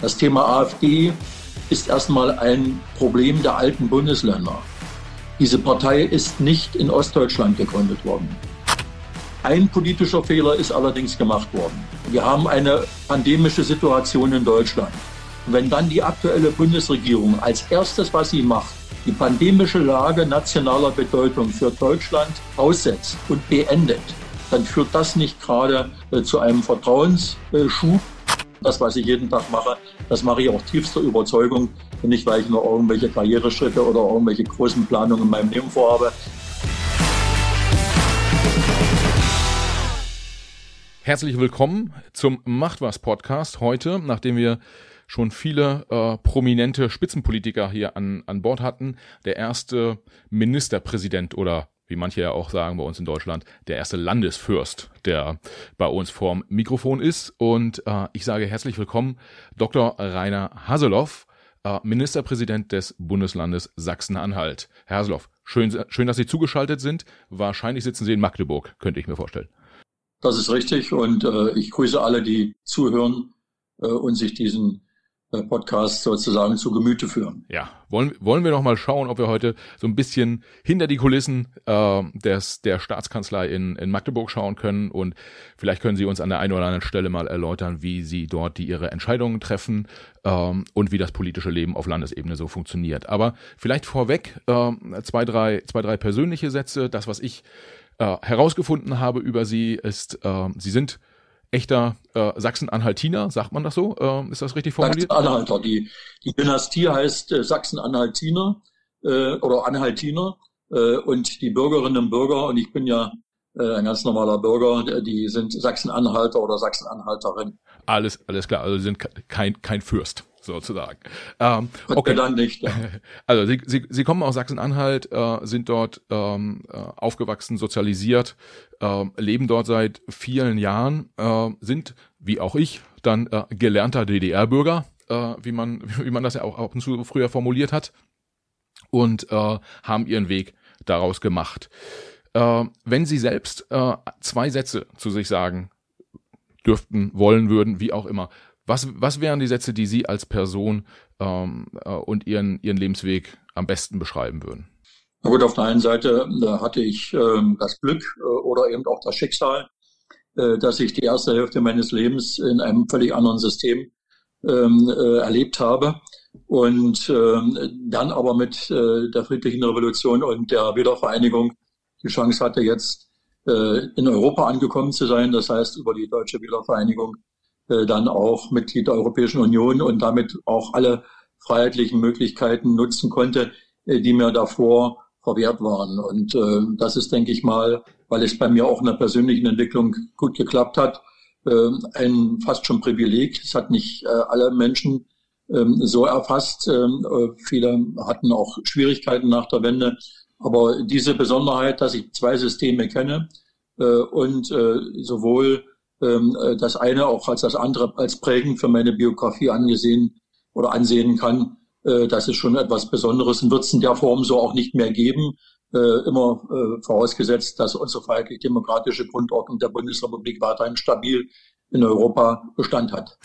Das Thema AfD ist erstmal ein Problem der alten Bundesländer. Diese Partei ist nicht in Ostdeutschland gegründet worden. Ein politischer Fehler ist allerdings gemacht worden. Wir haben eine pandemische Situation in Deutschland. wenn dann die aktuelle Bundesregierung als erstes, was sie macht, die pandemische Lage nationaler Bedeutung für Deutschland aussetzt und beendet, dann führt das nicht gerade äh, zu einem Vertrauensschub das, was ich jeden Tag mache, das mache ich auch tiefster Überzeugung nicht, weil ich nur irgendwelche Karriereschritte oder irgendwelche großen Planungen in meinem Leben vorhabe. Herzlich willkommen zum Macht was Podcast heute, nachdem wir schon viele äh, prominente Spitzenpolitiker hier an, an Bord hatten. Der erste Ministerpräsident oder wie manche ja auch sagen bei uns in Deutschland, der erste Landesfürst, der bei uns vorm Mikrofon ist. Und äh, ich sage herzlich willkommen, Dr. Rainer Haseloff, äh, Ministerpräsident des Bundeslandes Sachsen-Anhalt. Herr Haseloff, schön, schön, dass Sie zugeschaltet sind. Wahrscheinlich sitzen Sie in Magdeburg, könnte ich mir vorstellen. Das ist richtig und äh, ich grüße alle, die zuhören äh, und sich diesen Podcast sozusagen zu Gemüte führen. Ja, wollen, wollen wir noch mal schauen, ob wir heute so ein bisschen hinter die Kulissen äh, des, der Staatskanzlei in, in Magdeburg schauen können und vielleicht können Sie uns an der einen oder anderen Stelle mal erläutern, wie Sie dort die Ihre Entscheidungen treffen ähm, und wie das politische Leben auf Landesebene so funktioniert. Aber vielleicht vorweg äh, zwei, drei, zwei, drei persönliche Sätze. Das, was ich äh, herausgefunden habe über Sie, ist, äh, Sie sind echter äh, Sachsen-Anhaltiner, sagt man das so? Äh, ist das richtig formuliert? Sachsen-Anhalter. Die, die Dynastie heißt äh, Sachsen-Anhaltiner äh, oder Anhaltiner äh, und die Bürgerinnen und Bürger, und ich bin ja äh, ein ganz normaler Bürger, die sind Sachsen-Anhalter oder Sachsen-Anhalterin. Alles, alles klar, also sie sind kein, kein Fürst sozusagen. Ähm, okay. Dann nicht, ja. Also Sie, Sie, Sie kommen aus Sachsen-Anhalt, äh, sind dort ähm, äh, aufgewachsen, sozialisiert, äh, leben dort seit vielen Jahren, äh, sind, wie auch ich, dann äh, gelernter DDR-Bürger, äh, wie, man, wie man das ja auch ab und zu früher formuliert hat, und äh, haben ihren Weg daraus gemacht. Äh, wenn Sie selbst äh, zwei Sätze zu sich sagen dürften, wollen würden, wie auch immer, was, was wären die Sätze, die Sie als Person ähm, äh, und Ihren, Ihren Lebensweg am besten beschreiben würden? Na gut, auf der einen Seite da hatte ich ähm, das Glück äh, oder eben auch das Schicksal, äh, dass ich die erste Hälfte meines Lebens in einem völlig anderen System ähm, äh, erlebt habe und ähm, dann aber mit äh, der friedlichen Revolution und der Wiedervereinigung die Chance hatte, jetzt äh, in Europa angekommen zu sein, das heißt über die deutsche Wiedervereinigung äh, dann auch Mitglied der Europäischen Union und damit auch alle freiheitlichen Möglichkeiten nutzen konnte, äh, die mir davor verwehrt waren. Und äh, das ist, denke ich mal, weil es bei mir auch in der persönlichen Entwicklung gut geklappt hat, äh, ein fast schon Privileg. Es hat nicht äh, alle Menschen ähm, so erfasst. Ähm, äh, viele hatten auch Schwierigkeiten nach der Wende. Aber diese Besonderheit, dass ich zwei Systeme kenne äh, und äh, sowohl äh, das eine auch als das andere als prägend für meine Biografie angesehen oder ansehen kann. Äh, das ist schon etwas Besonderes und wird es in der Form so auch nicht mehr geben. Äh, immer äh, vorausgesetzt, dass unsere freiheitlich-demokratische Grundordnung der Bundesrepublik weiterhin stabil in Europa Bestand hat.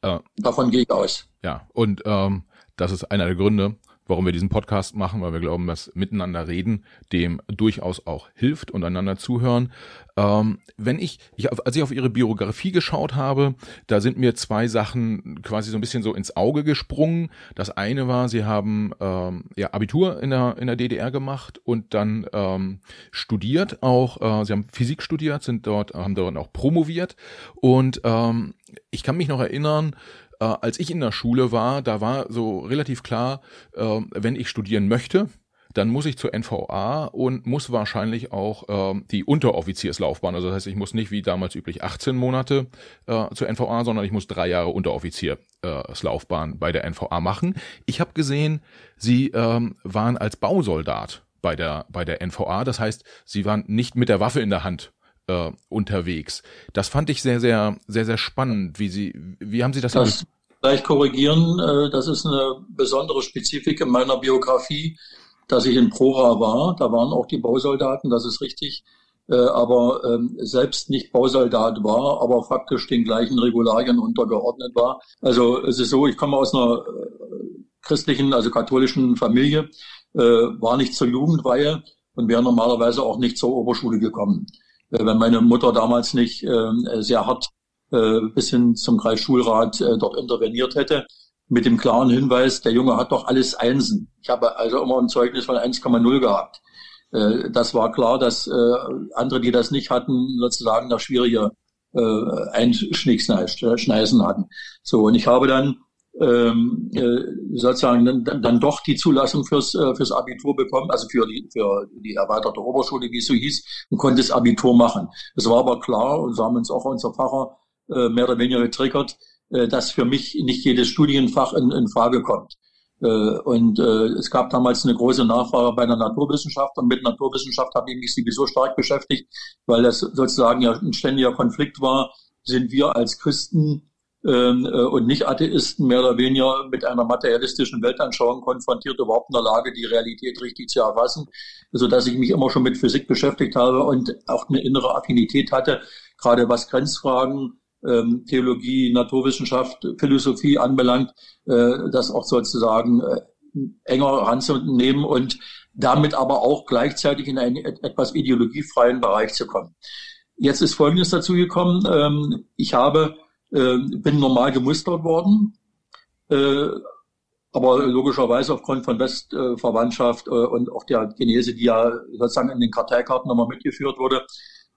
Äh, Davon gehe ich aus. Ja, und ähm, das ist einer der Gründe, warum wir diesen Podcast machen, weil wir glauben, dass miteinander reden dem durchaus auch hilft und einander zuhören. Ähm, wenn ich, ich, als ich auf ihre Biografie geschaut habe, da sind mir zwei Sachen quasi so ein bisschen so ins Auge gesprungen. Das eine war, sie haben ähm, ja Abitur in der in der DDR gemacht und dann ähm, studiert auch. Äh, sie haben Physik studiert, sind dort haben dort auch promoviert und ähm, ich kann mich noch erinnern, äh, als ich in der Schule war, da war so relativ klar, äh, wenn ich studieren möchte, dann muss ich zur NVA und muss wahrscheinlich auch äh, die Unteroffizierslaufbahn, also das heißt, ich muss nicht wie damals üblich 18 Monate äh, zur NVA, sondern ich muss drei Jahre Unteroffizierslaufbahn äh, bei der NVA machen. Ich habe gesehen, sie ähm, waren als Bausoldat bei der bei der NVA, das heißt, sie waren nicht mit der Waffe in der Hand äh, unterwegs. Das fand ich sehr, sehr, sehr, sehr spannend. Wie Sie, wie haben Sie das? Das vielleicht korrigieren. Äh, das ist eine besondere Spezifik in meiner Biografie, dass ich in Prora war. Da waren auch die Bausoldaten, das ist richtig. Äh, aber ähm, selbst nicht Bausoldat war, aber faktisch den gleichen Regularien untergeordnet war. Also es ist so, ich komme aus einer äh, christlichen, also katholischen Familie, äh, war nicht zur Jugendweihe und wäre normalerweise auch nicht zur Oberschule gekommen. Äh, wenn meine Mutter damals nicht äh, sehr hart äh, bis hin zum Kreisschulrat dort interveniert hätte, mit dem klaren Hinweis, der Junge hat doch alles Einsen. Ich habe also immer ein Zeugnis von 1,0 gehabt. Das war klar, dass andere, die das nicht hatten, sozusagen noch schwierige Einschneisen hatten. So, und ich habe dann ähm, äh, sozusagen dann, dann doch die Zulassung fürs, äh, fürs Abitur bekommen, also für die, für die erweiterte Oberschule, wie es so hieß, und konnte das Abitur machen. Es war aber klar, und so haben uns auch unser Pfarrer äh, mehr oder weniger getriggert, äh, dass für mich nicht jedes Studienfach in, in Frage kommt. Äh, und äh, es gab damals eine große Nachfrage bei der Naturwissenschaft und mit Naturwissenschaft habe ich mich sowieso stark beschäftigt, weil das sozusagen ja ein ständiger Konflikt war. Sind wir als Christen und Nicht-Atheisten mehr oder weniger mit einer materialistischen Weltanschauung konfrontiert, überhaupt in der Lage, die Realität richtig zu erfassen, so dass ich mich immer schon mit Physik beschäftigt habe und auch eine innere Affinität hatte, gerade was Grenzfragen, ähm, Theologie, Naturwissenschaft, Philosophie anbelangt, äh, das auch sozusagen äh, enger ranzunehmen und damit aber auch gleichzeitig in einen etwas ideologiefreien Bereich zu kommen. Jetzt ist Folgendes dazu gekommen. Ähm, ich habe äh, bin normal gemustert worden, äh, aber logischerweise aufgrund von Westverwandtschaft äh, und auch der Genese, die ja sozusagen in den Karteikarten nochmal mitgeführt wurde,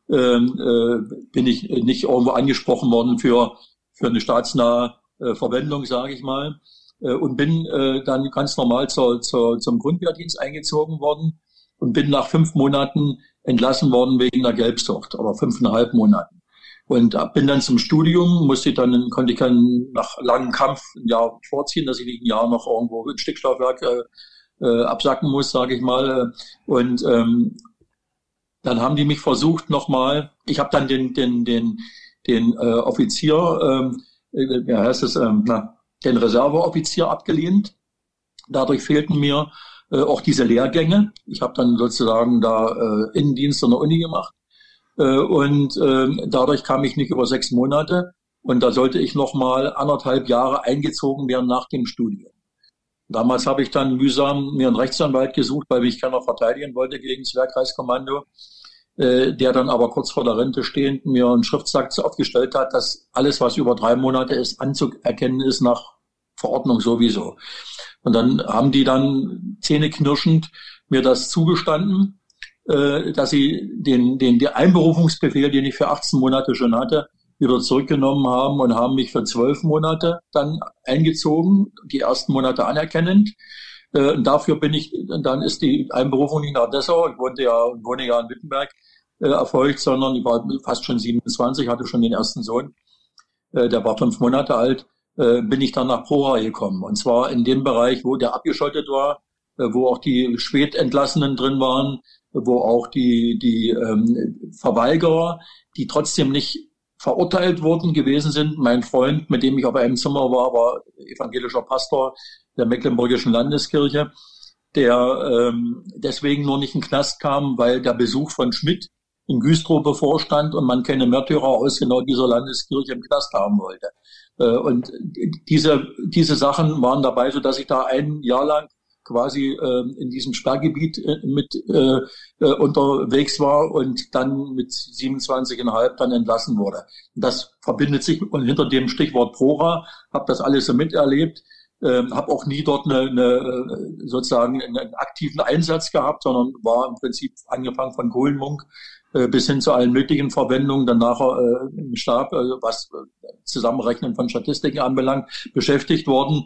ähm, äh, bin ich nicht irgendwo angesprochen worden für, für eine staatsnahe äh, Verwendung, sage ich mal, äh, und bin dann ganz normal zur, zur, zum Grundwehrdienst eingezogen worden und bin nach fünf Monaten entlassen worden wegen der Gelbsucht oder fünfeinhalb Monaten. Und bin dann zum Studium, musste dann, konnte ich dann nach langem Kampf ein Jahr vorziehen, dass ich nicht ein Jahr noch irgendwo ein Stickstoffwerk äh, äh, absacken muss, sage ich mal. Und ähm, dann haben die mich versucht nochmal, ich habe dann den, den, den, den äh, Offizier, ähm, äh, wie heißt es, ähm, na, den Reserveoffizier abgelehnt. Dadurch fehlten mir äh, auch diese Lehrgänge. Ich habe dann sozusagen da äh, Innendienst an der Uni gemacht äh, und äh, dadurch kam ich nicht über sechs Monate. Und da sollte ich noch mal anderthalb Jahre eingezogen werden nach dem Studium. Damals habe ich dann mühsam mir einen Rechtsanwalt gesucht, weil mich keiner verteidigen wollte gegen das Wehrkreiskommando, äh, der dann aber kurz vor der Rente stehend mir einen Schriftsack aufgestellt hat, dass alles, was über drei Monate ist, anzuerkennen ist nach Verordnung sowieso. Und dann haben die dann zähneknirschend mir das zugestanden äh, dass sie den, den, den Einberufungsbefehl, den ich für 18 Monate schon hatte, wieder zurückgenommen haben und haben mich für zwölf Monate dann eingezogen, die ersten Monate anerkennend. Äh, und dafür bin ich, dann ist die Einberufung nicht nach Dessau, ich wohnte ja, wohne ja in Wittenberg, äh, erfolgt, sondern ich war fast schon 27, hatte schon den ersten Sohn, äh, der war fünf Monate alt, äh, bin ich dann nach Prora gekommen. Und zwar in dem Bereich, wo der abgeschottet war, äh, wo auch die Spätentlassenen drin waren, wo auch die, die ähm, Verweigerer, die trotzdem nicht verurteilt wurden gewesen sind. Mein Freund, mit dem ich auf einem Zimmer war, war evangelischer Pastor der Mecklenburgischen Landeskirche, der ähm, deswegen nur nicht in Knast kam, weil der Besuch von Schmidt in Güstrow bevorstand und man keine Märtyrer aus genau dieser Landeskirche im Knast haben wollte. Äh, und diese, diese Sachen waren dabei, so dass ich da ein Jahr lang quasi äh, in diesem Sperrgebiet äh, mit äh, äh, unterwegs war und dann mit 27,5 dann entlassen wurde. Das verbindet sich und hinter dem Stichwort Prora, habe das alles so miterlebt, äh, habe auch nie dort eine, eine äh, sozusagen einen aktiven Einsatz gehabt, sondern war im Prinzip angefangen von Kohlenmunk äh, bis hin zu allen möglichen Verwendungen, dann nachher äh, im Stab, äh, was äh, Zusammenrechnen von Statistiken anbelangt, beschäftigt worden.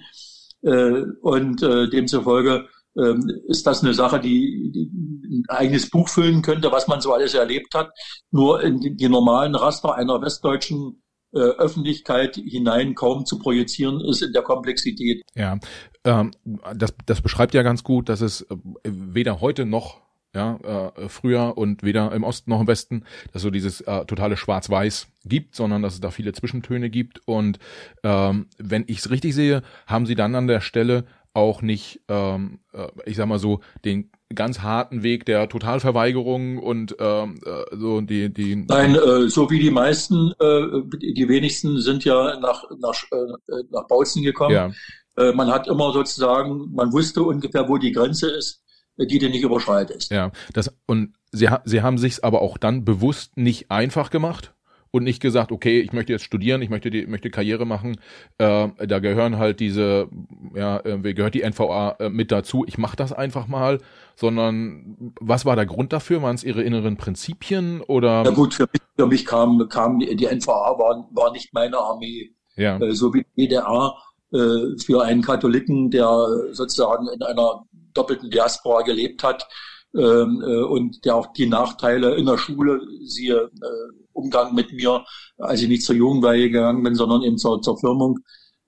Äh, und äh, demzufolge ähm, ist das eine Sache, die, die ein eigenes Buch füllen könnte, was man so alles erlebt hat. Nur in die, die normalen Raster einer westdeutschen äh, Öffentlichkeit hinein kaum zu projizieren ist in der Komplexität. Ja, ähm, das, das beschreibt ja ganz gut, dass es äh, weder heute noch ja, äh, früher und weder im Osten noch im Westen, dass so dieses äh, totale Schwarz-Weiß gibt, sondern dass es da viele Zwischentöne gibt. Und ähm, wenn ich es richtig sehe, haben sie dann an der Stelle auch nicht, ähm, äh, ich sag mal so, den ganz harten Weg der Totalverweigerung und ähm, äh, so die die Nein, äh, so wie die meisten, äh, die wenigsten sind ja nach nach äh, nach Bautzen gekommen. Ja. Äh, man hat immer sozusagen, man wusste ungefähr, wo die Grenze ist, die du nicht überschreitest. Ja, das und sie sie haben sich's aber auch dann bewusst nicht einfach gemacht und nicht gesagt, okay, ich möchte jetzt studieren, ich möchte die, möchte Karriere machen. Äh, da gehören halt diese, ja, äh, gehört die NVA äh, mit dazu. Ich mache das einfach mal, sondern was war der Grund dafür? Waren es ihre inneren Prinzipien oder? Na gut, für mich, für mich kam, kam die, die NVA war, war nicht meine Armee. Ja. Äh, so wie die DDR äh, für einen Katholiken, der sozusagen in einer doppelten Diaspora gelebt hat, ähm, äh, und der auch die Nachteile in der Schule, siehe äh, Umgang mit mir, als ich nicht zur Jugendweihe gegangen bin, sondern eben zur, zur Firmung,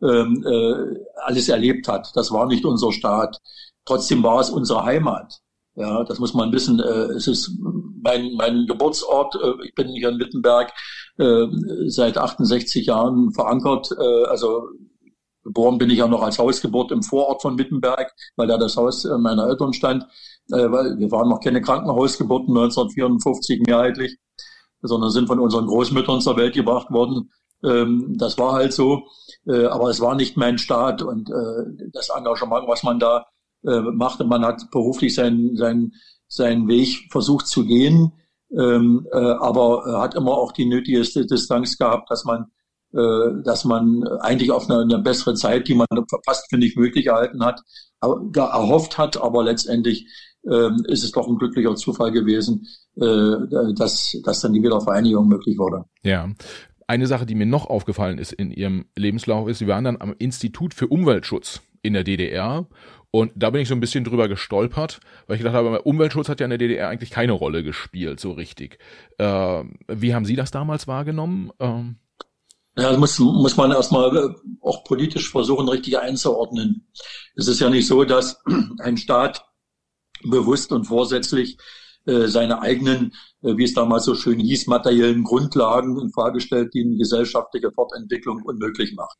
ähm, äh, alles erlebt hat. Das war nicht unser Staat. Trotzdem war es unsere Heimat. Ja, das muss man wissen. Äh, es ist mein, mein Geburtsort. Äh, ich bin hier in Wittenberg äh, seit 68 Jahren verankert. Äh, also geboren bin ich ja noch als Hausgeburt im Vorort von Wittenberg, weil da das Haus äh, meiner Eltern stand. Äh, weil wir waren noch keine Krankenhausgeburten 1954 mehrheitlich sondern sind von unseren Großmüttern zur Welt gebracht worden. Ähm, das war halt so, äh, aber es war nicht mein Staat und das Engagement, was man da machte, man hat beruflich seinen, seinen, seinen Weg versucht zu gehen, ähm, äh, aber hat immer auch die nötigste Distanz gehabt, dass man dass man eigentlich auf eine, eine bessere Zeit, die man fast für nicht möglich erhalten hat, erhofft hat, aber letztendlich ähm, ist es doch ein glücklicher Zufall gewesen, äh, dass, dass dann die Wiedervereinigung möglich wurde. Ja. Eine Sache, die mir noch aufgefallen ist in Ihrem Lebenslauf, ist, Sie waren dann am Institut für Umweltschutz in der DDR. Und da bin ich so ein bisschen drüber gestolpert, weil ich gedacht habe, Umweltschutz hat ja in der DDR eigentlich keine Rolle gespielt, so richtig. Äh, wie haben Sie das damals wahrgenommen? Ähm ja, das muss, muss man erstmal äh, auch politisch versuchen, richtig einzuordnen. Es ist ja nicht so, dass ein Staat bewusst und vorsätzlich äh, seine eigenen, äh, wie es damals so schön hieß, materiellen Grundlagen in Frage stellt, die eine gesellschaftliche Fortentwicklung unmöglich macht.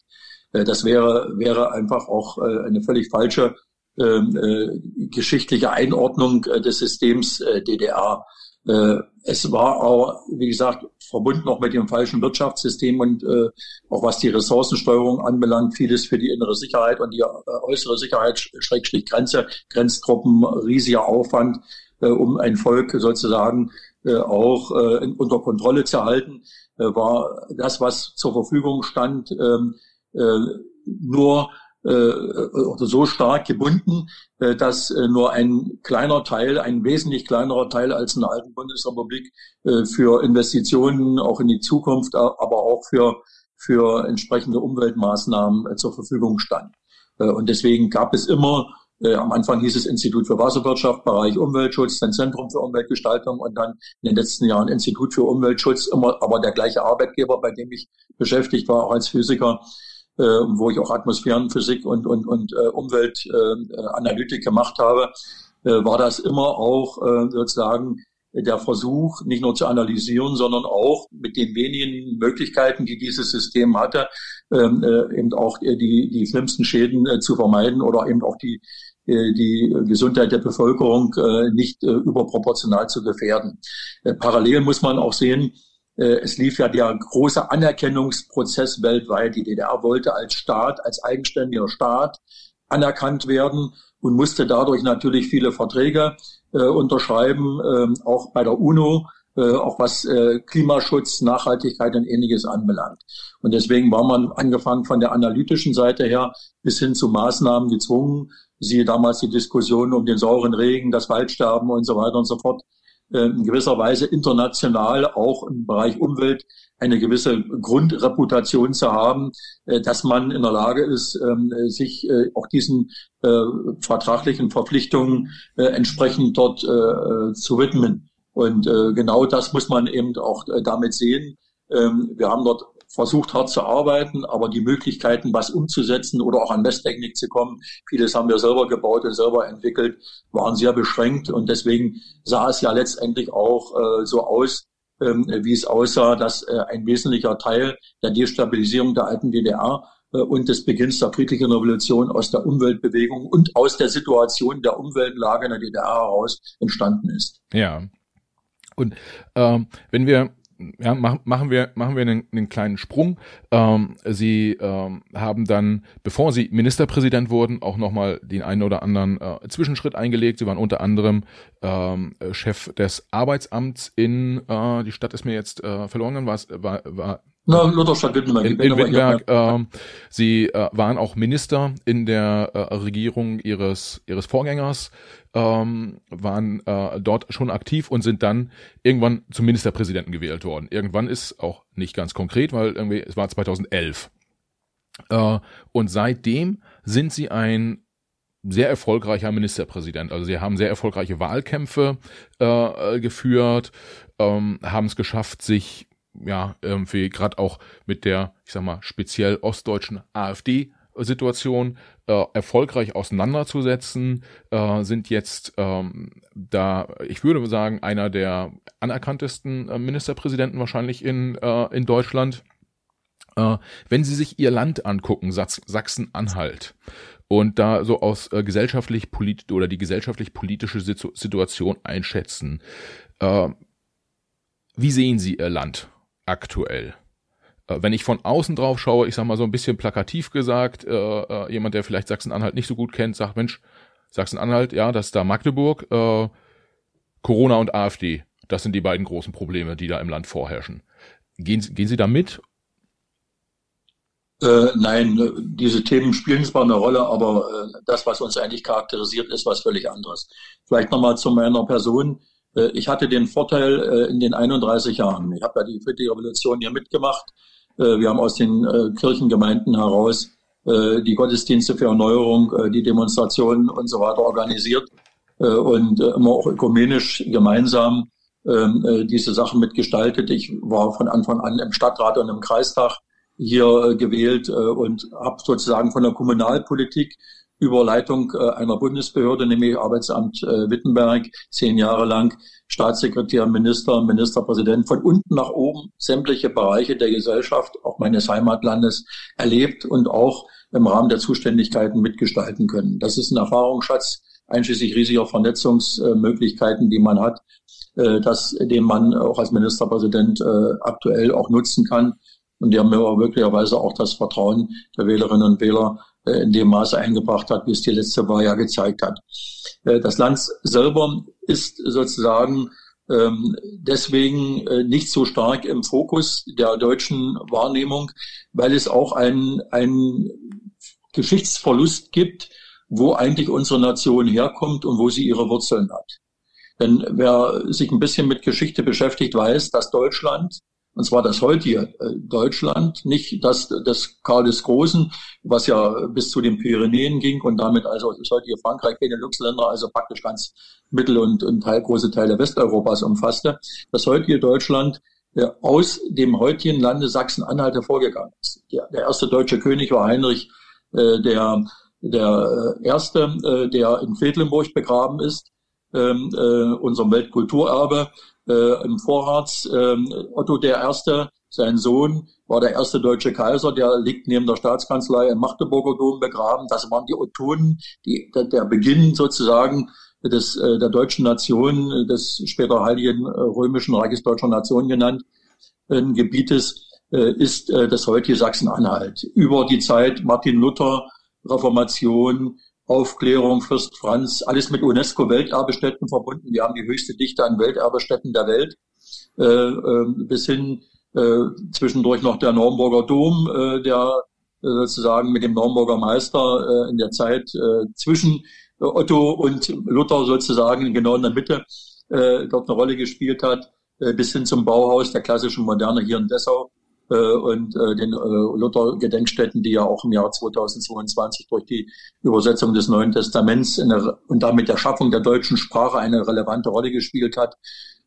Äh, das wäre, wäre einfach auch eine völlig falsche ähm, äh, geschichtliche Einordnung des Systems DDR. Äh, es war auch, wie gesagt, verbunden noch mit dem falschen Wirtschaftssystem und äh, auch was die Ressourcensteuerung anbelangt, vieles für die innere Sicherheit und die äh, äußere Sicherheit, Schrägstrich Grenze, Grenztruppen, riesiger Aufwand, äh, um ein Volk sozusagen äh, auch äh, unter Kontrolle zu halten, äh, war das, was zur Verfügung stand, ähm, äh, nur äh, oder so stark gebunden, äh, dass äh, nur ein kleiner Teil, ein wesentlich kleinerer Teil als in der alten Bundesrepublik äh, für Investitionen auch in die Zukunft, aber auch für, für entsprechende Umweltmaßnahmen äh, zur Verfügung stand. Äh, und deswegen gab es immer äh, am Anfang hieß es Institut für Wasserwirtschaft, Bereich Umweltschutz, dann Zentrum für Umweltgestaltung und dann in den letzten Jahren Institut für Umweltschutz, immer aber der gleiche Arbeitgeber, bei dem ich beschäftigt war, auch als Physiker, äh, wo ich auch Atmosphärenphysik und, und, und äh, Umweltanalytik äh, gemacht habe, äh, war das immer auch äh, sozusagen der Versuch, nicht nur zu analysieren, sondern auch mit den wenigen Möglichkeiten, die dieses System hatte, ähm, äh, eben auch die, die schlimmsten Schäden äh, zu vermeiden oder eben auch die, äh, die Gesundheit der Bevölkerung äh, nicht äh, überproportional zu gefährden. Parallel muss man auch sehen, es lief ja der große Anerkennungsprozess weltweit. Die DDR wollte als Staat, als eigenständiger Staat anerkannt werden und musste dadurch natürlich viele Verträge äh, unterschreiben, äh, auch bei der UNO, äh, auch was äh, Klimaschutz, Nachhaltigkeit und ähnliches anbelangt. Und deswegen war man angefangen von der analytischen Seite her bis hin zu Maßnahmen gezwungen, siehe damals die Diskussion um den sauren Regen, das Waldsterben und so weiter und so fort, äh, in gewisser Weise international auch im Bereich Umwelt eine gewisse Grundreputation zu haben, äh, dass man in der Lage ist, ähm, sich äh, auch diesen vertraglichen Verpflichtungen entsprechend dort zu widmen. Und genau das muss man eben auch damit sehen. Ähm, wir haben dort versucht hart zu arbeiten, aber die Möglichkeiten, was umzusetzen oder auch an Messtechnik zu kommen, vieles haben wir selber gebaut und selber entwickelt, waren sehr beschränkt und deswegen sah es ja letztendlich auch äh, so aus, ähm, wie es aussah, dass äh, ein wesentlicher Teil der Destabilisierung der alten DDR und des Beginns der friedlichen Revolution aus der Umweltbewegung und aus der Situation der Umweltlage in der DDR heraus entstanden ist. Ja. Und ähm, wenn wir ja, machen, machen wir, machen wir einen, einen kleinen Sprung. Ähm, sie ähm, haben dann, bevor Sie Ministerpräsident wurden, auch nochmal den einen oder anderen äh, Zwischenschritt eingelegt. Sie waren unter anderem ähm, Chef des Arbeitsamts in, äh, die Stadt ist mir jetzt äh, verloren, war, war, war na, Lutherstadt Wittenberg. In, in Wittenberg. Äh, sie äh, waren auch Minister in der äh, Regierung ihres ihres Vorgängers, ähm, waren äh, dort schon aktiv und sind dann irgendwann zum Ministerpräsidenten gewählt worden. Irgendwann ist auch nicht ganz konkret, weil irgendwie es war 2011. Äh, und seitdem sind sie ein sehr erfolgreicher Ministerpräsident. Also sie haben sehr erfolgreiche Wahlkämpfe äh, geführt, ähm, haben es geschafft, sich ja, irgendwie gerade auch mit der, ich sag mal, speziell ostdeutschen AfD Situation äh, erfolgreich auseinanderzusetzen, äh, sind jetzt ähm, da, ich würde sagen, einer der anerkanntesten äh, Ministerpräsidenten wahrscheinlich in, äh, in Deutschland. Äh, wenn Sie sich Ihr Land angucken, Sachsen-Anhalt, und da so aus äh, gesellschaftlich polit oder die gesellschaftlich politische Situ Situation einschätzen, äh, wie sehen Sie Ihr Land? Aktuell. Äh, wenn ich von außen drauf schaue, ich sag mal so ein bisschen plakativ gesagt, äh, äh, jemand, der vielleicht Sachsen-Anhalt nicht so gut kennt, sagt, Mensch, Sachsen-Anhalt, ja, das ist da Magdeburg, äh, Corona und AfD, das sind die beiden großen Probleme, die da im Land vorherrschen. Gehen, gehen Sie da mit? Äh, nein, diese Themen spielen zwar eine Rolle, aber äh, das, was uns eigentlich charakterisiert, ist was völlig anderes. Vielleicht nochmal zu meiner Person. Äh, ich hatte den Vorteil äh, in den 31 Jahren. Ich habe ja die friedliche Revolution hier mitgemacht. Äh, wir haben aus den Kirchengemeinden heraus die Gottesdienste für Erneuerung, die Demonstrationen und so weiter organisiert und immer auch ökumenisch gemeinsam ähm, diese Sachen mitgestaltet. Ich war von Anfang an im Stadtrat und im Kreistag hier gewählt und habe sozusagen von der Kommunalpolitik über Leitung äh, einer Bundesbehörde, nämlich Arbeitsamt äh, Wittenberg, zehn Jahre lang Staatssekretär, Minister, Ministerpräsident, von unten nach oben sämtliche Bereiche der Gesellschaft, auch meines Heimatlandes, erlebt und auch im Rahmen der Zuständigkeiten mitgestalten können. Das ist ein Erfahrungsschatz, einschließlich riesiger Vernetzungsmöglichkeiten, die man hat, äh, das, den man auch als Ministerpräsident aktuell auch nutzen kann. Und die haben mir wirklicherweise auch das Vertrauen der Wählerinnen und Wähler äh, in dem Maße eingebracht hat, wie es die letzte Wahl ja gezeigt hat. Äh, das Land selber ist sozusagen ähm, deswegen äh, nicht so stark im Fokus der deutschen Wahrnehmung, weil es auch einen, einen Geschichtsverlust gibt, wo eigentlich unsere Nation herkommt und wo sie ihre Wurzeln hat. Denn wer sich ein bisschen mit Geschichte beschäftigt, weiß, dass Deutschland und zwar das heutige äh, Deutschland, nicht das des Karl des Großen, was ja bis zu den Pyrenäen ging und damit also das heutige Frankreich, Benelux-Länder, also praktisch ganz Mittel- und, und Teil, große Teile Westeuropas umfasste. Das heutige Deutschland äh, aus dem heutigen Lande Sachsen-Anhalt hervorgegangen ist. Der, der, erste deutsche König war Heinrich äh, der, der äh, erste, äh, der in Quedlinburg begraben ist, ähm, äh, unserem Weltkulturerbe äh, im Vorrats. Äh, Otto der Erste, sein Sohn, war der erste deutsche Kaiser, der liegt neben der Staatskanzlei im Magdeburger Dom begraben. Das waren die Ottonen, die, der, der Beginn sozusagen des, äh, der deutschen Nation, des später Heiligen äh, Römischen Reiches Deutscher Nation genannt, äh, Gebietes, äh, ist äh, das heutige Sachsen-Anhalt. Über die Zeit Martin Luther, Reformation, Aufklärung, Fürst Franz, alles mit UNESCO-Welterbestätten verbunden. Wir haben die höchste Dichte an Welterbestätten der Welt, äh, äh, bis hin äh, zwischendurch noch der Naumburger Dom, äh, der äh, sozusagen mit dem Naumburger Meister äh, in der Zeit äh, zwischen Otto und Luther sozusagen genau in der Mitte äh, dort eine Rolle gespielt hat, äh, bis hin zum Bauhaus der klassischen Moderne hier in Dessau äh, und äh, den äh, Luther-Gedenkstätten, die ja auch im Jahr 2022 durch die Übersetzung des Neuen Testaments eine, und damit der Schaffung der deutschen Sprache eine relevante Rolle gespielt hat.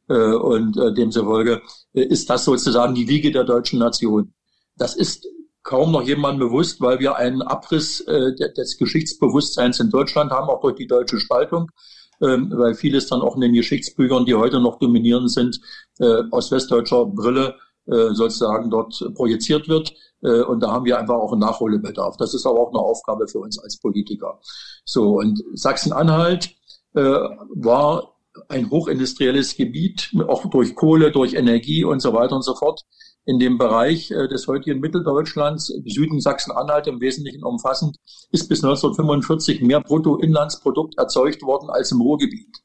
Äh, und äh, demzufolge äh, ist das sozusagen die Wiege der deutschen Nation. Das ist kaum noch jemandem bewusst, weil wir einen Abriss äh, des Geschichtsbewusstseins in Deutschland haben, auch durch die deutsche Spaltung, ähm, weil vieles dann auch in den Geschichtsbüchern, die heute noch dominierend sind, äh, aus westdeutscher Brille äh, sozusagen dort projiziert wird. Äh, und da haben wir einfach auch einen Nachholbedarf. Das ist aber auch eine Aufgabe für uns als Politiker. So, und Sachsen-Anhalt äh, war ein hochindustrielles Gebiet, auch durch Kohle, durch Energie und so weiter und so fort. In dem Bereich äh, des heutigen Mitteldeutschlands, Süden Sachsen-Anhalt im Wesentlichen umfassend, ist bis 1945 mehr Bruttoinlandsprodukt erzeugt worden als im Ruhrgebiet.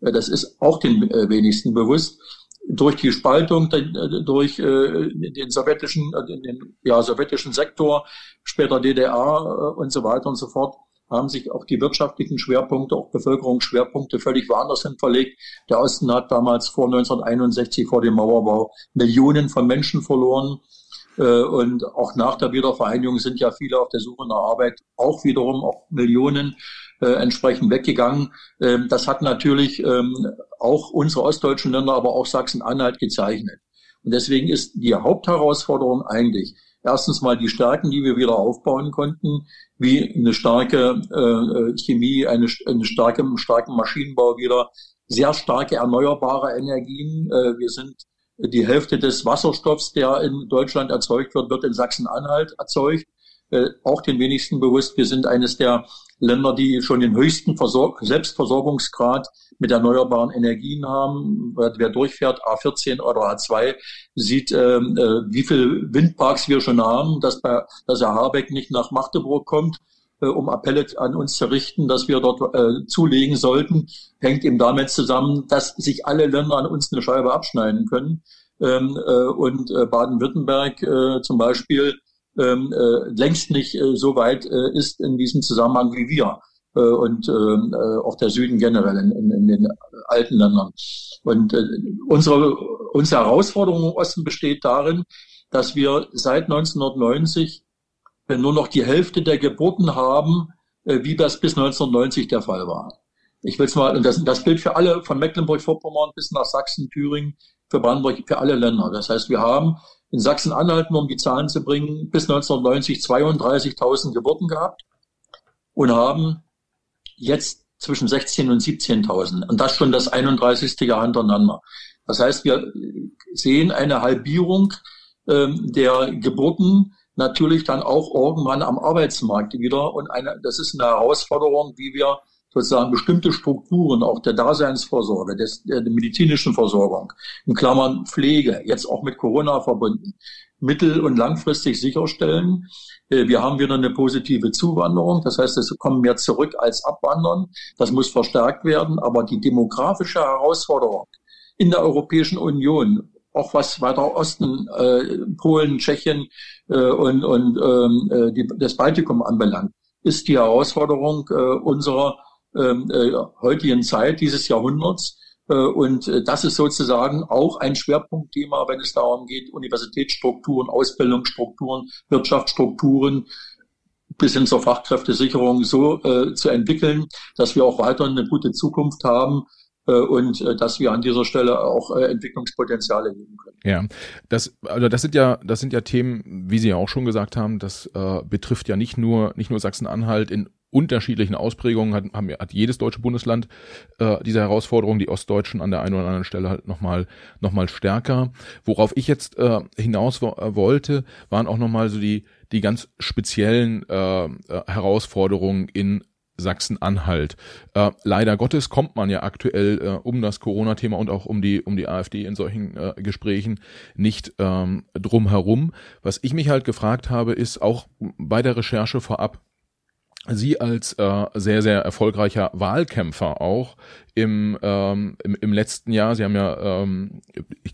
Das ist auch den wenigsten bewusst durch die Spaltung, äh, durch äh, den sowjetischen, äh, den ja, sowjetischen Sektor, später DDR und so weiter und so fort, haben sich auch die wirtschaftlichen Schwerpunkte, auch Bevölkerungsschwerpunkte völlig woanders hin verlegt. Der Osten hat damals vor 1961, vor dem Mauerbau, Millionen von Menschen verloren. Und auch nach der Wiedervereinigung sind ja viele auf der Suche nach Arbeit, auch wiederum auch Millionen äh, entsprechend weggegangen. Ähm, das hat natürlich ähm, auch unsere ostdeutschen Länder, aber auch Sachsen-Anhalt gezeichnet. Und deswegen ist die Hauptherausforderung eigentlich erstens mal die Stärken, die wir wieder aufbauen konnten, wie eine starke äh, Chemie, eine, eine starke, starken Maschinenbau wieder, sehr starke erneuerbare Energien. Äh, wir sind die Hälfte des Wasserstoffs, der in Deutschland erzeugt wird, wird in Sachsen-Anhalt erzeugt. Äh, auch den wenigsten bewusst. Wir sind eines der Länder, die schon den höchsten Versorg Selbstversorgungsgrad mit erneuerbaren Energien haben. Wer durchfährt, A14 oder A2, sieht, ähm, äh, wie viel Windparks wir schon haben, dass, bei, dass Herr Habeck nicht nach Magdeburg kommt, äh, um Appelle an uns zu richten, dass wir dort äh, zulegen sollten, hängt eben damit zusammen, dass sich alle Länder an uns eine Scheibe abschneiden können. Ähm, äh, und äh, Baden-Württemberg äh, zum Beispiel ähm, äh, längst nicht äh, so weit äh, ist in diesem Zusammenhang wie wir äh, und ähm, äh, auch der Süden generell in, in, in den alten Ländern. Und äh, unsere, unsere Herausforderung im Osten besteht darin, dass wir seit 1990 nur noch die Hälfte der Geburten haben, äh, wie das bis 1990 der Fall war. Ich will es mal, und das, das gilt für alle, von Mecklenburg-Vorpommern bis nach Sachsen, Thüringen, für Brandenburg, für alle Länder. Das heißt, wir haben in Sachsen-Anhalt, nur um die Zahlen zu bringen, bis 1990 32.000 Geburten gehabt und haben jetzt zwischen 16 und 17.000 und das schon das 31. Jahr hintereinander. Das heißt, wir sehen eine Halbierung ähm, der Geburten natürlich dann auch irgendwann am Arbeitsmarkt wieder und eine, das ist eine Herausforderung, wie wir sozusagen bestimmte Strukturen auch der Daseinsvorsorge, des, der, der medizinischen Versorgung, in Klammern Pflege, jetzt auch mit Corona verbunden, mittel- und langfristig sicherstellen. Äh, wir haben wieder eine positive Zuwanderung, das heißt, es kommen mehr zurück als abwandern. Das muss verstärkt werden, aber die demografische Herausforderung in der Europäischen Union, auch was weiter Osten, äh, Polen, Tschechien äh, und, und ähm, äh, die, das Baltikum anbelangt, ist die Herausforderung äh, unserer äh, heutigen Zeit dieses Jahrhunderts. Äh, und äh, das ist sozusagen auch ein Schwerpunktthema, wenn es darum geht, Universitätsstrukturen, Ausbildungsstrukturen, Wirtschaftsstrukturen bis hin zur Fachkräftesicherung so zu entwickeln, dass wir auch weiter eine gute Zukunft haben und dass wir an dieser Stelle auch Entwicklungspotenziale heben können. Ja, das also das sind ja das sind ja Themen, wie Sie ja auch schon gesagt haben, das äh, betrifft ja nicht nur nicht nur Sachsen-Anhalt in unterschiedlichen Ausprägungen hat, haben, hat jedes deutsche Bundesland äh, diese Herausforderung, die Ostdeutschen an der einen oder anderen Stelle halt nochmal noch mal stärker. Worauf ich jetzt äh, hinaus wo, äh, wollte, waren auch nochmal so die, die ganz speziellen äh, äh, Herausforderungen in Sachsen-Anhalt. Äh, leider Gottes kommt man ja aktuell äh, um das Corona-Thema und auch um die um die AfD in solchen äh, Gesprächen nicht ähm, drum herum. Was ich mich halt gefragt habe, ist auch bei der Recherche vorab, Sie als äh, sehr, sehr erfolgreicher Wahlkämpfer auch im, ähm, im, im letzten Jahr, Sie haben ja ähm,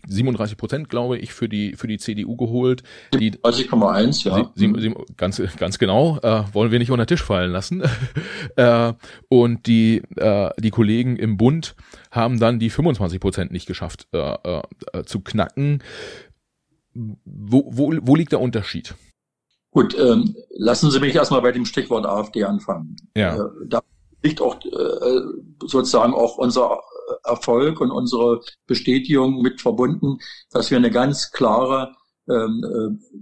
37 Prozent, glaube ich, für die, für die CDU geholt. 30,1, ja. Sie, Sie, Sie, ganz, ganz genau, äh, wollen wir nicht unter Tisch fallen lassen. äh, und die, äh, die Kollegen im Bund haben dann die 25 Prozent nicht geschafft äh, äh, zu knacken. Wo, wo, wo liegt der Unterschied? Gut, ähm, lassen Sie mich erstmal bei dem Stichwort AfD anfangen. Ja. Äh, da liegt auch äh, sozusagen auch unser Erfolg und unsere Bestätigung mit verbunden, dass wir eine ganz klare, ähm, äh,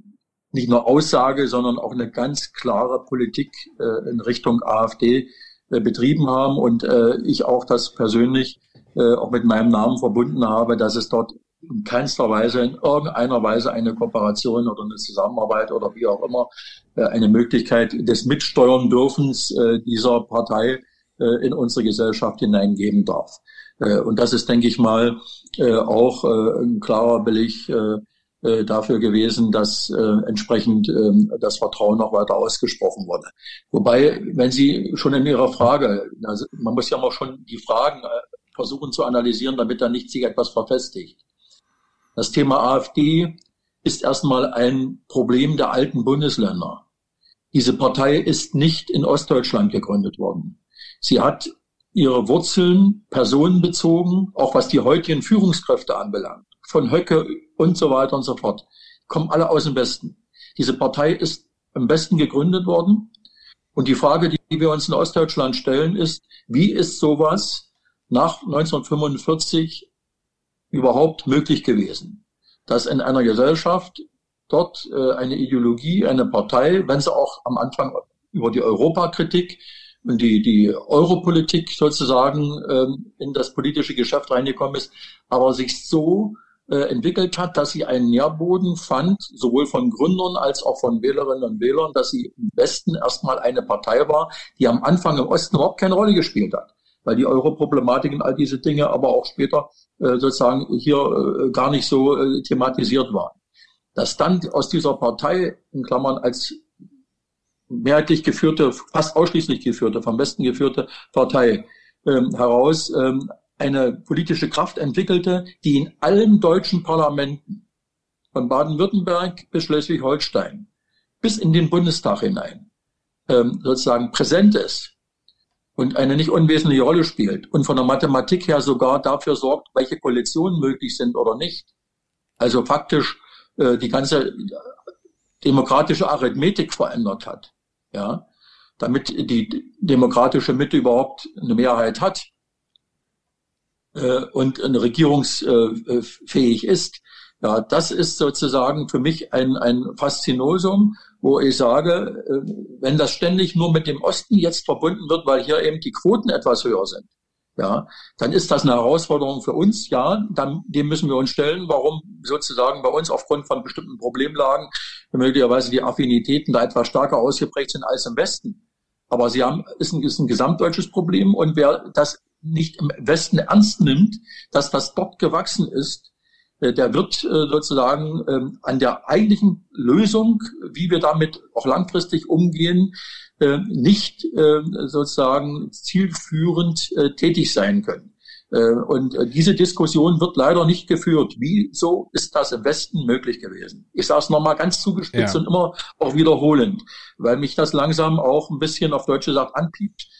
nicht nur Aussage, sondern auch eine ganz klare Politik äh, in Richtung AfD äh, betrieben haben und äh, ich auch das persönlich äh, auch mit meinem Namen verbunden habe, dass es dort in keinster Weise, in irgendeiner Weise eine Kooperation oder eine Zusammenarbeit oder wie auch immer äh, eine Möglichkeit des Mitsteuern dürfens äh, dieser Partei äh, in unsere Gesellschaft hineingeben darf. Und das ist, denke ich mal, auch ein klarer Beleg dafür gewesen, dass entsprechend ähm, das Vertrauen noch weiter ausgesprochen wurde. Wobei, wenn Sie schon in Ihrer Frage, also man muss ja mal schon die Fragen versuchen zu analysieren, damit da nicht sich etwas verfestigt. Das Thema AfD ist erstmal ein Problem der alten Bundesländer. Diese Partei ist nicht in Ostdeutschland gegründet worden. Sie hat ihre Wurzeln personenbezogen, auch was die heutigen Führungskräfte anbelangt, von Höcke und so weiter und so fort, kommen alle aus dem Westen. Diese Partei ist im Westen gegründet worden. Und die Frage, die wir uns in Ostdeutschland stellen, ist, wie ist sowas nach 1945 überhaupt möglich gewesen, dass in einer Gesellschaft dort äh, eine Ideologie, eine Partei, wenn sie auch am Anfang über die Europakritik und die, die Europolitik sozusagen ähm, in das politische Geschäft reingekommen ist, aber sich so äh, entwickelt hat, dass sie einen Nährboden fand, sowohl von Gründern als auch von Wählerinnen und Wählern, dass sie im Westen erstmal eine Partei war, die am Anfang im Osten überhaupt keine Rolle gespielt hat weil die Euro-Problematik und all diese Dinge aber auch später äh, sozusagen hier äh, gar nicht so äh, thematisiert waren. Dass dann aus dieser Partei, in Klammern als mehrheitlich geführte, fast ausschließlich geführte, vom Westen geführte Partei ähm, heraus ähm, eine politische Kraft entwickelte, die in allen deutschen Parlamenten von Baden-Württemberg bis Schleswig-Holstein bis in den Bundestag hinein ähm, sozusagen präsent ist und eine nicht unwesentliche Rolle spielt und von der Mathematik her sogar dafür sorgt, welche Koalitionen möglich sind oder nicht. Also faktisch äh, die ganze demokratische Arithmetik verändert hat, ja, damit die demokratische Mitte überhaupt eine Mehrheit hat äh, und eine regierungsfähig ist. Ja, das ist sozusagen für mich ein, ein Faszinosum, wo ich sage, äh, wenn das ständig nur mit dem Osten jetzt verbunden wird, weil hier eben die Quoten etwas höher sind, ja, dann ist das eine Herausforderung für uns, ja, dann, dem müssen wir uns stellen, warum sozusagen bei uns aufgrund von bestimmten Problemlagen möglicherweise die Affinitäten da etwas stärker ausgeprägt sind als im Westen. Aber sie haben, ist ein, ist ein gesamtdeutsches Problem und wer das nicht im Westen ernst nimmt, dass das dort gewachsen ist, der wird äh, sozusagen ähm, an der eigentlichen Lösung, wie wir damit auch langfristig umgehen, äh, nicht sozusagen zielführend tätig sein können. Und diese Diskussion wird leider nicht geführt. Wieso ist das im Westen möglich gewesen? Ich sage es nochmal ganz zugespitzt ja. und immer auch wiederholend, weil mich das langsam auch ein bisschen auf deutsche Sache anpiept, ähm,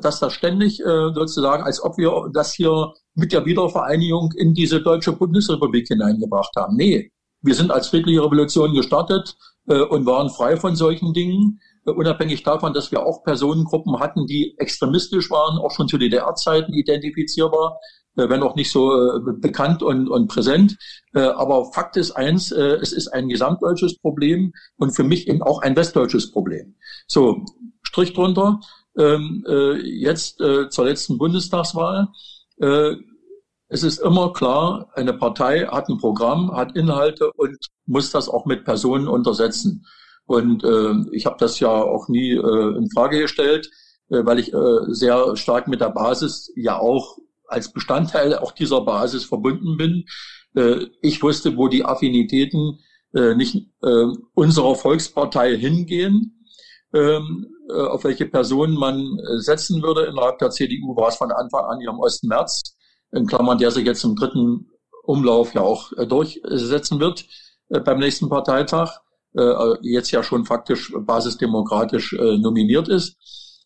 dass das ständig sozusagen, als ob wir das hier mit der Wiedervereinigung in diese deutsche Bundesrepublik hineingebracht haben. Nee, wir sind als friedliche Revolution gestartet äh, und waren frei von solchen Dingen, äh, unabhängig davon, dass wir auch Personengruppen hatten, die extremistisch waren, auch schon zu DDR-Zeiten identifizierbar, äh, wenn auch nicht so äh, bekannt und, und präsent. Äh, aber Fakt ist eins, äh, es ist ein gesamtdeutsches Problem und für mich eben auch ein westdeutsches Problem. So, Strich drunter. Ähm, äh, jetzt äh, zur letzten Bundestagswahl. Äh, es ist immer klar, eine Partei hat ein Programm, hat Inhalte und muss das auch mit Personen untersetzen. Und äh, ich habe das ja auch nie äh, in Frage gestellt, äh, weil ich äh, sehr stark mit der Basis ja auch als Bestandteil auch dieser Basis verbunden bin. Äh, ich wusste, wo die Affinitäten äh, nicht äh, unserer Volkspartei hingehen, ähm, äh, auf welche Personen man äh, setzen würde. Innerhalb der CDU war es von Anfang an hier im Osten März, in Klammern, der sich jetzt im dritten Umlauf ja auch äh, durchsetzen wird beim nächsten Parteitag, jetzt ja schon faktisch basisdemokratisch nominiert ist.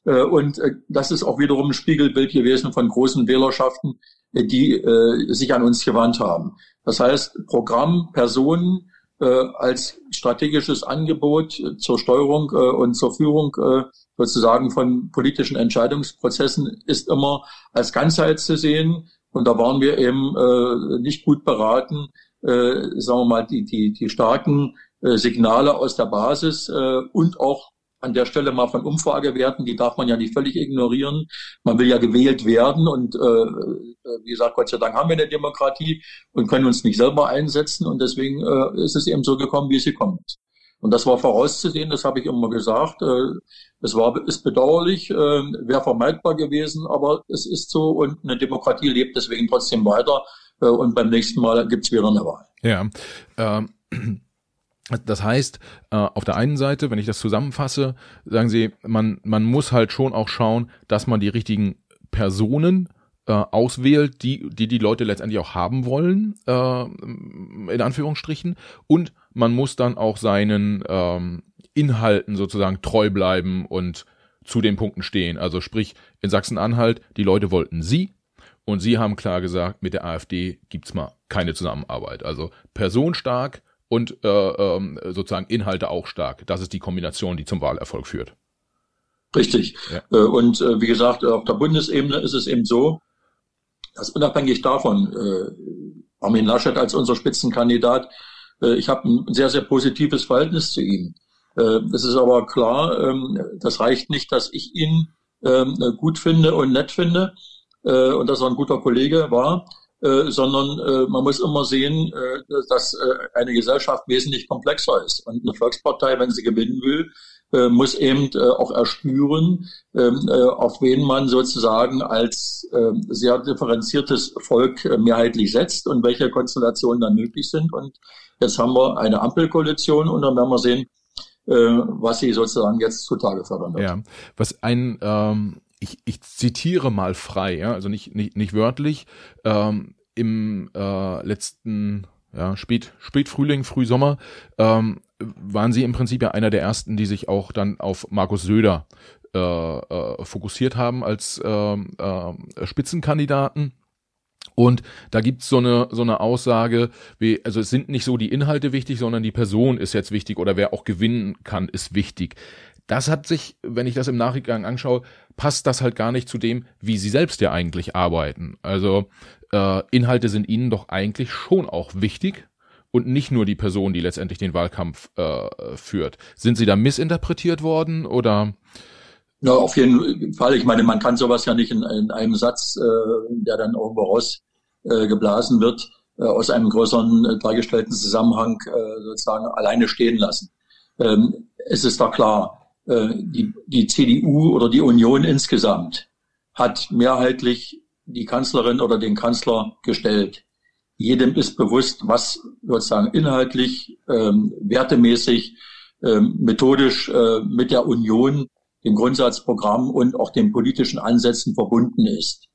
Und das ist auch wiederum ein Spiegelbild gewesen von großen Wählerschaften, die sich an uns gewandt haben. Das heißt, Programm, Personen, äh, als strategisches Angebot äh, zur Steuerung äh, und zur Führung äh, sozusagen von politischen Entscheidungsprozessen ist immer als Ganzheit zu sehen. Und da waren wir eben äh, nicht gut beraten, äh, sagen wir mal, die, die, die starken äh, Signale aus der Basis äh, und auch an der Stelle mal von Umfragewerten, die darf man ja nicht völlig ignorieren. Man will ja gewählt werden und äh, äh, wie gesagt, Gott sei Dank haben wir eine Demokratie und können uns nicht selber einsetzen und deswegen äh, ist es eben so gekommen, wie es gekommen ist. Und das war vorauszusehen, das habe ich immer gesagt. Äh, es war ist bedauerlich, äh, wäre vermeidbar gewesen, aber es ist so und eine Demokratie lebt deswegen trotzdem weiter äh, und beim nächsten Mal gibt's wieder eine Wahl. Ja. Ähm das heißt, äh, auf der einen Seite, wenn ich das zusammenfasse, sagen Sie, man, man muss halt schon auch schauen, dass man die richtigen Personen äh, auswählt, die, die die Leute letztendlich auch haben wollen, äh, in Anführungsstrichen. Und man muss dann auch seinen ähm, Inhalten sozusagen treu bleiben und zu den Punkten stehen. Also sprich, in Sachsen-Anhalt, die Leute wollten sie und sie haben klar gesagt, mit der AfD gibt's mal keine Zusammenarbeit. Also personenstark, und äh, ähm, sozusagen Inhalte auch stark. Das ist die Kombination, die zum Wahlerfolg führt. Richtig. Ja. Äh, und äh, wie gesagt, auf der Bundesebene ist es eben so, dass unabhängig davon, äh, Armin Laschet als unser Spitzenkandidat, äh, ich habe ein sehr, sehr positives Verhältnis zu ihm. Äh, es ist aber klar, ähm, das reicht nicht, dass ich ihn äh, gut finde und nett finde äh, und dass er ein guter Kollege war, äh, sondern äh, man muss immer sehen, äh, dass äh, eine Gesellschaft wesentlich komplexer ist. Und eine Volkspartei, wenn sie gewinnen will, äh, muss eben auch erspüren, ähm, äh, auf wen man sozusagen als äh, sehr differenziertes Volk mehrheitlich setzt und welche Konstellationen dann möglich sind. Und jetzt haben wir eine Ampelkoalition und dann werden wir sehen, was sie sozusagen jetzt zutage fördern wird. Ja, was ein ähm ich, ich zitiere mal frei, ja, also nicht, nicht, nicht wörtlich, ähm, im äh, letzten ja, Spät, Spätfrühling, Frühsommer, ähm, waren sie im Prinzip ja einer der ersten, die sich auch dann auf Markus Söder äh, äh, fokussiert haben als äh, äh, Spitzenkandidaten. Und da gibt's so eine, so eine Aussage, wie, also es sind nicht so die Inhalte wichtig, sondern die Person ist jetzt wichtig oder wer auch gewinnen kann, ist wichtig. Das hat sich, wenn ich das im Nachgang anschaue, passt das halt gar nicht zu dem, wie sie selbst ja eigentlich arbeiten. Also äh, Inhalte sind ihnen doch eigentlich schon auch wichtig und nicht nur die Person, die letztendlich den Wahlkampf äh, führt. Sind sie da missinterpretiert worden oder? Ja, auf jeden Fall. Ich meine, man kann sowas ja nicht in, in einem Satz, äh, der dann irgendwo raus äh, geblasen wird, äh, aus einem größeren äh, dargestellten Zusammenhang äh, sozusagen alleine stehen lassen. Ähm, es ist da klar, die, die CDU oder die Union insgesamt hat mehrheitlich die Kanzlerin oder den Kanzler gestellt. Jedem ist bewusst, was sozusagen inhaltlich, ähm, wertemäßig, ähm, methodisch äh, mit der Union, dem Grundsatzprogramm und auch den politischen Ansätzen verbunden ist.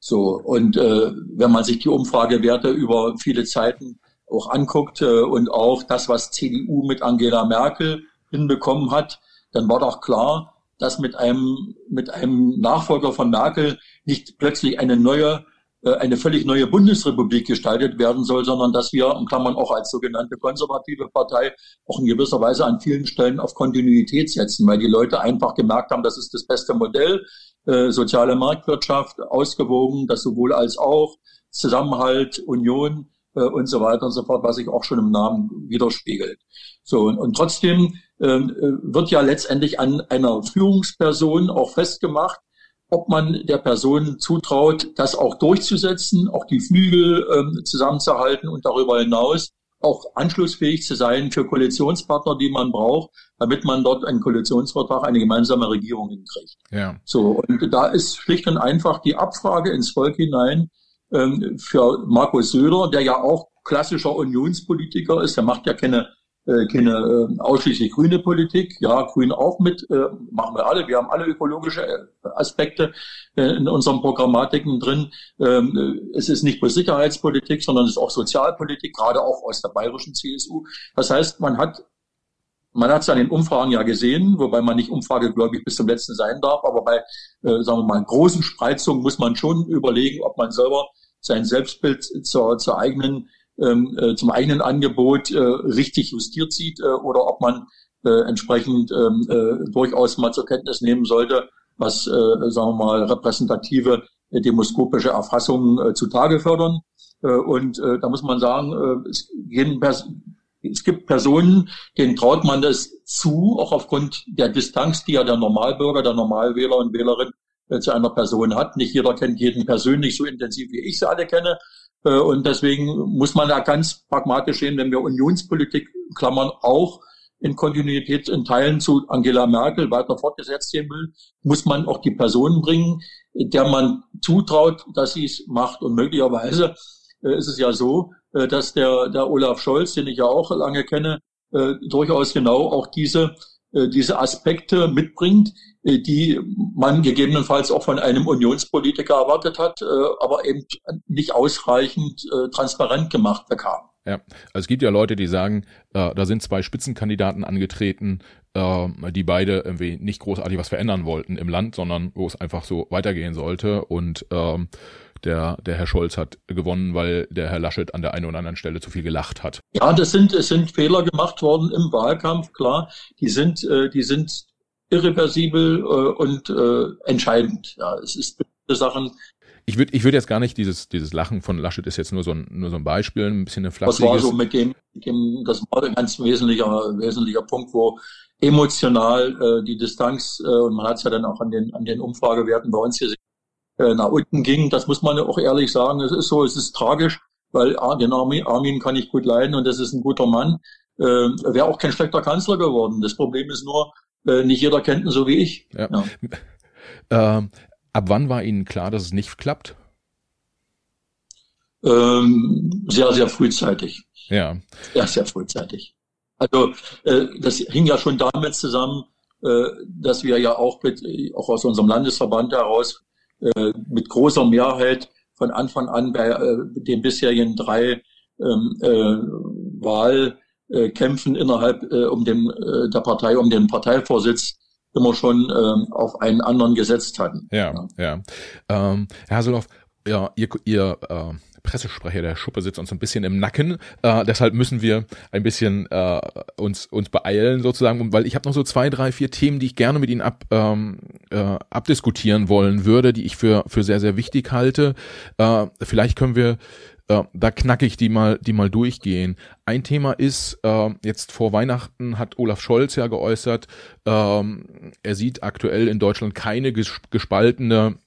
So und äh, wenn man sich die Umfragewerte über viele Zeiten auch anguckt äh, und auch das, was CDU mit Angela Merkel hinbekommen hat, dann war doch klar, dass mit einem, mit einem Nachfolger von Merkel nicht plötzlich eine neue, äh, eine völlig neue Bundesrepublik gestaltet werden soll, sondern dass wir, in Klammern auch als sogenannte konservative Partei, auch in gewisser Weise an vielen Stellen auf Kontinuität setzen, weil die Leute einfach gemerkt haben, das ist das beste Modell, äh, soziale Marktwirtschaft, ausgewogen, das sowohl als auch, Zusammenhalt, Union äh, und so weiter und so fort, was sich auch schon im Namen widerspiegelt. So, und, trotzdem wird ja letztendlich an einer Führungsperson auch festgemacht, ob man der Person zutraut, das auch durchzusetzen, auch die Flügel ähm, zusammenzuhalten und darüber hinaus auch anschlussfähig zu sein für Koalitionspartner, die man braucht, damit man dort einen Koalitionsvertrag, eine gemeinsame Regierung hinkriegt. Ja. So, und da ist schlicht und einfach die Abfrage ins Volk hinein ähm, für Markus Söder, der ja auch klassischer Unionspolitiker ist, der macht ja keine äh, keine äh, ausschließlich grüne Politik. Ja, Grün auch mit, äh, machen wir alle. Wir haben alle ökologische äh, Aspekte äh, in unseren Programmatiken drin. Ähm, äh, es ist nicht nur Sicherheitspolitik, sondern es ist auch Sozialpolitik, gerade auch aus der bayerischen CSU. Das heißt, man hat man hat es an den Umfragen ja gesehen, wobei man nicht umfragegläubig bis zum letzten sein darf, aber bei, äh, sagen wir mal, großen Spreizungen muss man schon überlegen, ob man selber sein Selbstbild zur, zur eigenen äh, zum eigenen Angebot äh, richtig justiert sieht äh, oder ob man äh, entsprechend ähm, äh, durchaus mal zur Kenntnis nehmen sollte, was, äh, sagen wir mal, repräsentative demoskopische Erfassungen zutage fördern. Und da muss man sagen, es es gibt Personen, denen traut man das zu, auch aufgrund der Distanz, die ja der Normalbürger, der Normalwähler und Wählerin äh, zu einer Person hat. Nicht jeder kennt jeden persönlich so intensiv, wie ich sie alle kenne. Äh, und deswegen muss man da ganz pragmatisch sehen, wenn wir Unionspolitik klammern auch in Kontinuität in Teilen zu Angela Merkel weiter fortgesetzt sehen will, muss man auch die Personen bringen, der man zutraut, dass sie es macht. Und möglicherweise äh, ist es ja so, äh, dass der, der Olaf Scholz, den ich ja auch lange kenne, durchaus genau auch diese, diese Aspekte mitbringt, äh, die man gegebenenfalls auch von einem Unionspolitiker erwartet hat, äh, aber eben nicht ausreichend äh, transparent gemacht bekam. Ja, also es gibt ja Leute, die sagen, äh, da sind zwei Spitzenkandidaten angetreten, äh, die beide irgendwie nicht großartig was verändern wollten im Land, sondern wo es einfach so weitergehen sollte. Und ähm, der, der Herr Scholz hat gewonnen, weil der Herr Laschet an der einen oder anderen Stelle zu viel gelacht hat. Ja, das sind, es sind Fehler gemacht worden im Wahlkampf, klar. Die sind, äh, die sind irreversibel äh, und äh, entscheidend. Ja, es ist Sachen, ich würde ich würd jetzt gar nicht dieses, dieses Lachen von Laschet ist jetzt nur so ein, nur so ein Beispiel, ein bisschen ein flapsiges. Das war so mit dem, mit dem das war ein ganz wesentlicher, wesentlicher Punkt, wo emotional äh, die Distanz, äh, und man hat es ja dann auch an den, an den Umfragewerten bei uns gesehen, äh, nach unten ging. Das muss man auch ehrlich sagen. Es ist so, es ist tragisch, weil ah, den Armin, Armin kann ich gut leiden und das ist ein guter Mann. Äh, Wäre auch kein schlechter Kanzler geworden. Das Problem ist nur, äh, nicht jeder kennt ihn so wie ich. Ja. ja. Ähm, Ab wann war Ihnen klar, dass es nicht klappt? Ähm, sehr, sehr frühzeitig. Ja. Sehr, sehr frühzeitig. Also äh, das hing ja schon damit zusammen, äh, dass wir ja auch mit, auch aus unserem Landesverband heraus äh, mit großer Mehrheit von Anfang an bei äh, den bisherigen drei ähm, äh, Wahlkämpfen innerhalb äh, um den, äh, der Partei, um den Parteivorsitz immer schon ähm, auf einen anderen gesetzt hatten. Ja, ja. ja. Ähm, Herr Haseloff, ja, ihr, ihr äh, Pressesprecher der Schuppe sitzt uns ein bisschen im Nacken. Äh, deshalb müssen wir ein bisschen äh, uns uns beeilen sozusagen, weil ich habe noch so zwei, drei, vier Themen, die ich gerne mit Ihnen ab, ähm, äh, abdiskutieren wollen würde, die ich für für sehr sehr wichtig halte. Äh, vielleicht können wir äh, da knacke ich die mal, die mal durchgehen. Ein Thema ist, äh, jetzt vor Weihnachten hat Olaf Scholz ja geäußert, ähm, er sieht aktuell in Deutschland keine gespaltene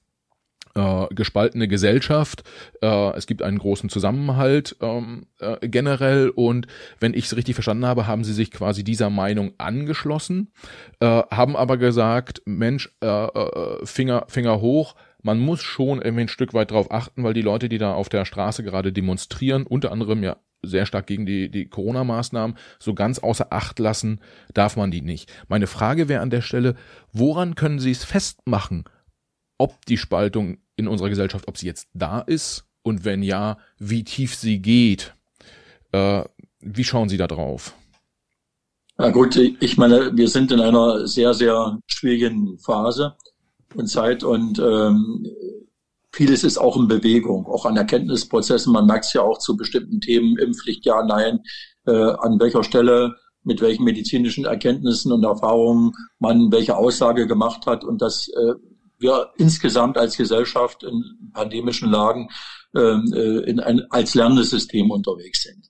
äh, gespaltene Gesellschaft. Äh, es gibt einen großen Zusammenhalt ähm, äh, generell und wenn ich es richtig verstanden habe, haben sie sich quasi dieser Meinung angeschlossen, äh, haben aber gesagt, Mensch, äh, äh, Finger, Finger hoch, man muss schon irgendwie ein Stück weit drauf achten, weil die Leute, die da auf der Straße gerade demonstrieren, unter anderem ja sehr stark gegen die, die Corona-Maßnahmen, so ganz außer Acht lassen darf man die nicht. Meine Frage wäre an der Stelle, woran können Sie es festmachen, ob die Spaltung in unserer Gesellschaft, ob sie jetzt da ist und wenn ja, wie tief sie geht? Äh, wie schauen Sie da drauf? Na gut, ich meine, wir sind in einer sehr, sehr schwierigen Phase und Zeit und ähm, vieles ist auch in Bewegung, auch an Erkenntnisprozessen. Man merkt es ja auch zu bestimmten Themen, Impfpflicht, ja, nein, äh, an welcher Stelle, mit welchen medizinischen Erkenntnissen und Erfahrungen man welche Aussage gemacht hat und dass äh, wir insgesamt als Gesellschaft in pandemischen Lagen ähm, äh, in ein, als Lernsystem unterwegs sind.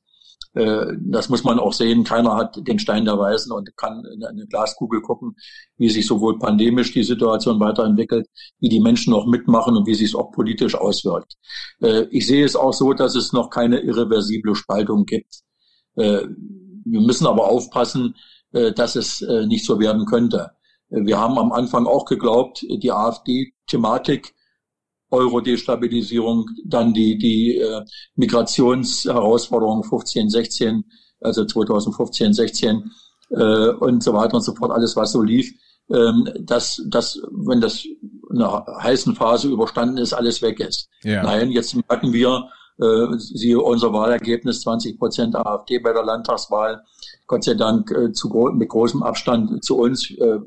Äh, das muss man auch sehen. Keiner hat den Stein der Weisen und kann in eine Glaskugel gucken, wie sich sowohl pandemisch die Situation weiterentwickelt, wie die Menschen noch mitmachen und wie sich es auch politisch auswirkt. Äh, ich sehe es auch so, dass es noch keine irreversible Spaltung gibt. Äh, wir müssen aber aufpassen, dass es nicht so werden könnte. Wir haben am Anfang auch geglaubt, die AfD-Thematik Euro-Destabilisierung, dann die, die äh, Migrationsherausforderung 15, 16, also 2015, 16 äh, und so weiter und so fort, alles was so lief, ähm, dass, dass, wenn das in einer heißen Phase überstanden ist, alles weg ist. Ja. Nein, jetzt merken wir, äh, siehe unser Wahlergebnis, 20 Prozent AfD bei der Landtagswahl, Gott sei Dank äh, zu, mit großem Abstand zu uns, äh,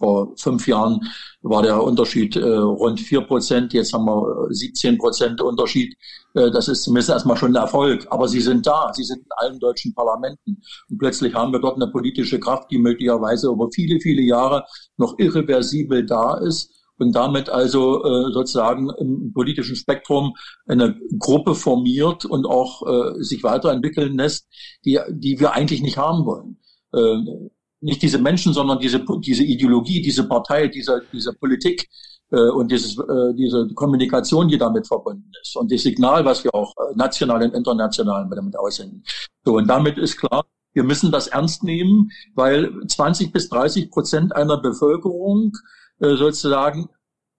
vor fünf Jahren war der Unterschied äh, rund vier Prozent. Jetzt haben wir 17 äh, Prozent Unterschied. Äh, das ist zumindest erstmal schon ein Erfolg. Aber sie sind da. Sie sind in allen deutschen Parlamenten. Und plötzlich haben wir dort eine politische Kraft, die möglicherweise über viele, viele Jahre noch irreversibel da ist und damit also äh, sozusagen im politischen Spektrum eine Gruppe formiert und auch äh, sich weiterentwickeln lässt, die, die wir eigentlich nicht haben wollen. Äh, nicht diese Menschen, sondern diese, diese Ideologie, diese Partei, diese, diese Politik äh, und dieses, äh, diese Kommunikation, die damit verbunden ist und das Signal, was wir auch äh, national und international damit aussenden. So, und damit ist klar, wir müssen das ernst nehmen, weil 20 bis 30 Prozent einer Bevölkerung äh, sozusagen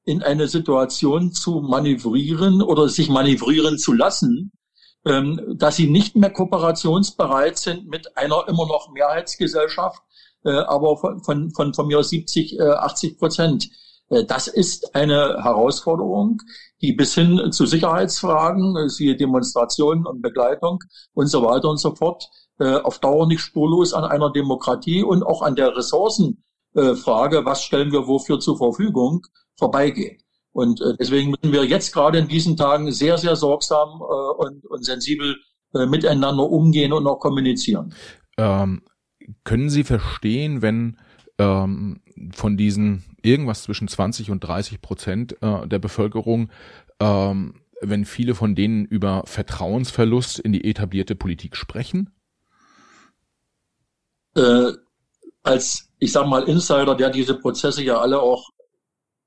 in eine Situation zu manövrieren oder sich manövrieren zu lassen, ähm, dass sie nicht mehr kooperationsbereit sind mit einer immer noch Mehrheitsgesellschaft, äh, aber von, von, von, von mir 70, 80 Prozent. Das ist eine Herausforderung, die bis hin zu Sicherheitsfragen, siehe Demonstrationen und Begleitung und so weiter und so fort, äh, auf Dauer nicht spurlos an einer Demokratie und auch an der Ressourcenfrage, äh, was stellen wir wofür zur Verfügung, vorbeigeht. Und äh, deswegen müssen wir jetzt gerade in diesen Tagen sehr, sehr sorgsam und, und sensibel miteinander umgehen und auch kommunizieren. Ähm, können Sie verstehen, wenn ähm, von diesen irgendwas zwischen 20 und 30 Prozent äh, der Bevölkerung ähm, wenn viele von denen über Vertrauensverlust in die etablierte Politik sprechen? äh, als, ich sag mal, Insider, der diese Prozesse ja alle auch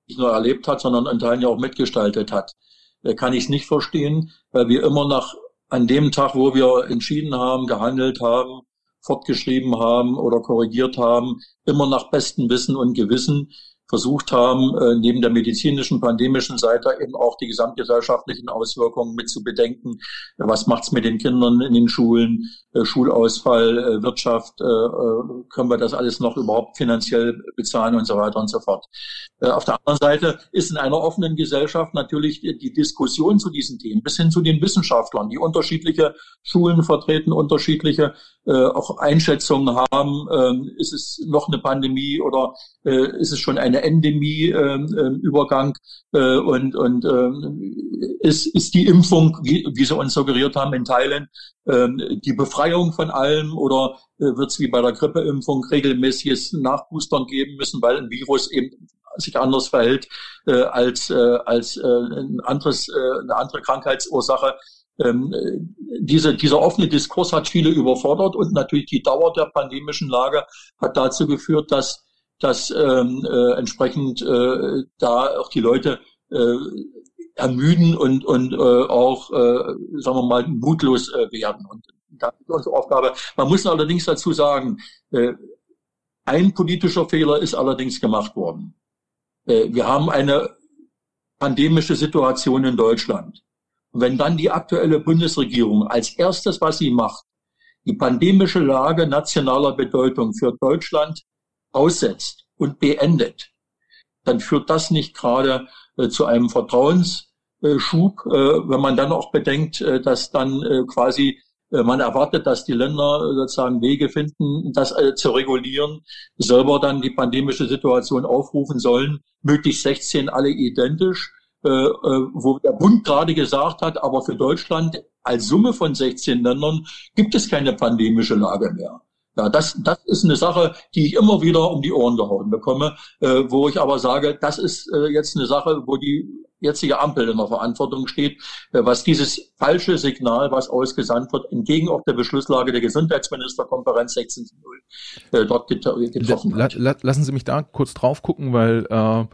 nicht nur erlebt hat, sondern in Teilen ja auch mitgestaltet hat, äh, kann ich es nicht verstehen, weil wir immer nach an dem Tag, wo wir entschieden haben, gehandelt haben, fortgeschrieben haben oder korrigiert haben, immer nach bestem Wissen und Gewissen versucht haben, äh, neben der medizinischen, pandemischen Seite eben auch die gesamtgesellschaftlichen Auswirkungen mit zu bedenken. Was macht's mit den Kindern in den Schulen? Äh, Schulausfall, äh, Wirtschaft, können wir das alles noch überhaupt finanziell bezahlen und so weiter und so fort. Auf der anderen Seite ist in einer offenen Gesellschaft natürlich die Diskussion zu diesen Themen bis hin zu den Wissenschaftlern, die unterschiedliche Schulen vertreten, unterschiedliche auch Einschätzungen haben. Ähm, ist es noch eine Pandemie oder ist es schon eine Endemie-Übergang ähm, ähm, äh, und, und äh, ist, ist die Impfung, wie, wie sie uns suggeriert haben, in Teilen äh, die Befreiung von allem oder äh, wird es wie bei der Grippeimpfung regelmäßiges Nachboostern geben müssen, weil ein Virus eben sich anders verhält äh, als, äh, als äh, ein anderes, äh, eine andere Krankheitsursache. Ähm, diese, dieser offene Diskurs hat viele überfordert und natürlich die Dauer der pandemischen Lage hat dazu geführt, dass dass ähm, äh, entsprechend äh, da auch die Leute äh, ermüden und und äh, auch äh, sagen wir mal mutlos äh, werden und das ist unsere Aufgabe. Man muss allerdings dazu sagen, äh, ein politischer Fehler ist allerdings gemacht worden. Äh, wir haben eine pandemische Situation in Deutschland. Wenn dann die aktuelle Bundesregierung als erstes, was sie macht, die pandemische Lage nationaler Bedeutung für Deutschland aussetzt und beendet, dann führt das nicht gerade äh, zu einem Vertrauensschub, äh, wenn man dann auch bedenkt, äh, dass dann äh, quasi äh, man erwartet, dass die Länder sozusagen Wege finden, das äh, zu regulieren, selber dann die pandemische Situation aufrufen sollen, möglichst 16 alle identisch, wo der Bund gerade gesagt hat, aber für Deutschland als Summe von 16 Ländern gibt es keine pandemische Lage mehr. Ja, das, das ist eine Sache, die ich immer wieder um die Ohren gehauen bekomme, äh, wo ich aber sage, das ist äh, jetzt eine Sache, wo die jetzige Ampel in der Verantwortung steht, äh, was dieses falsche Signal, was ausgesandt wird, entgegen auch der Beschlusslage der Gesundheitsministerkonferenz 16.0 äh, dort getroffen hat. Lassen Sie mich da kurz drauf gucken, weil äh,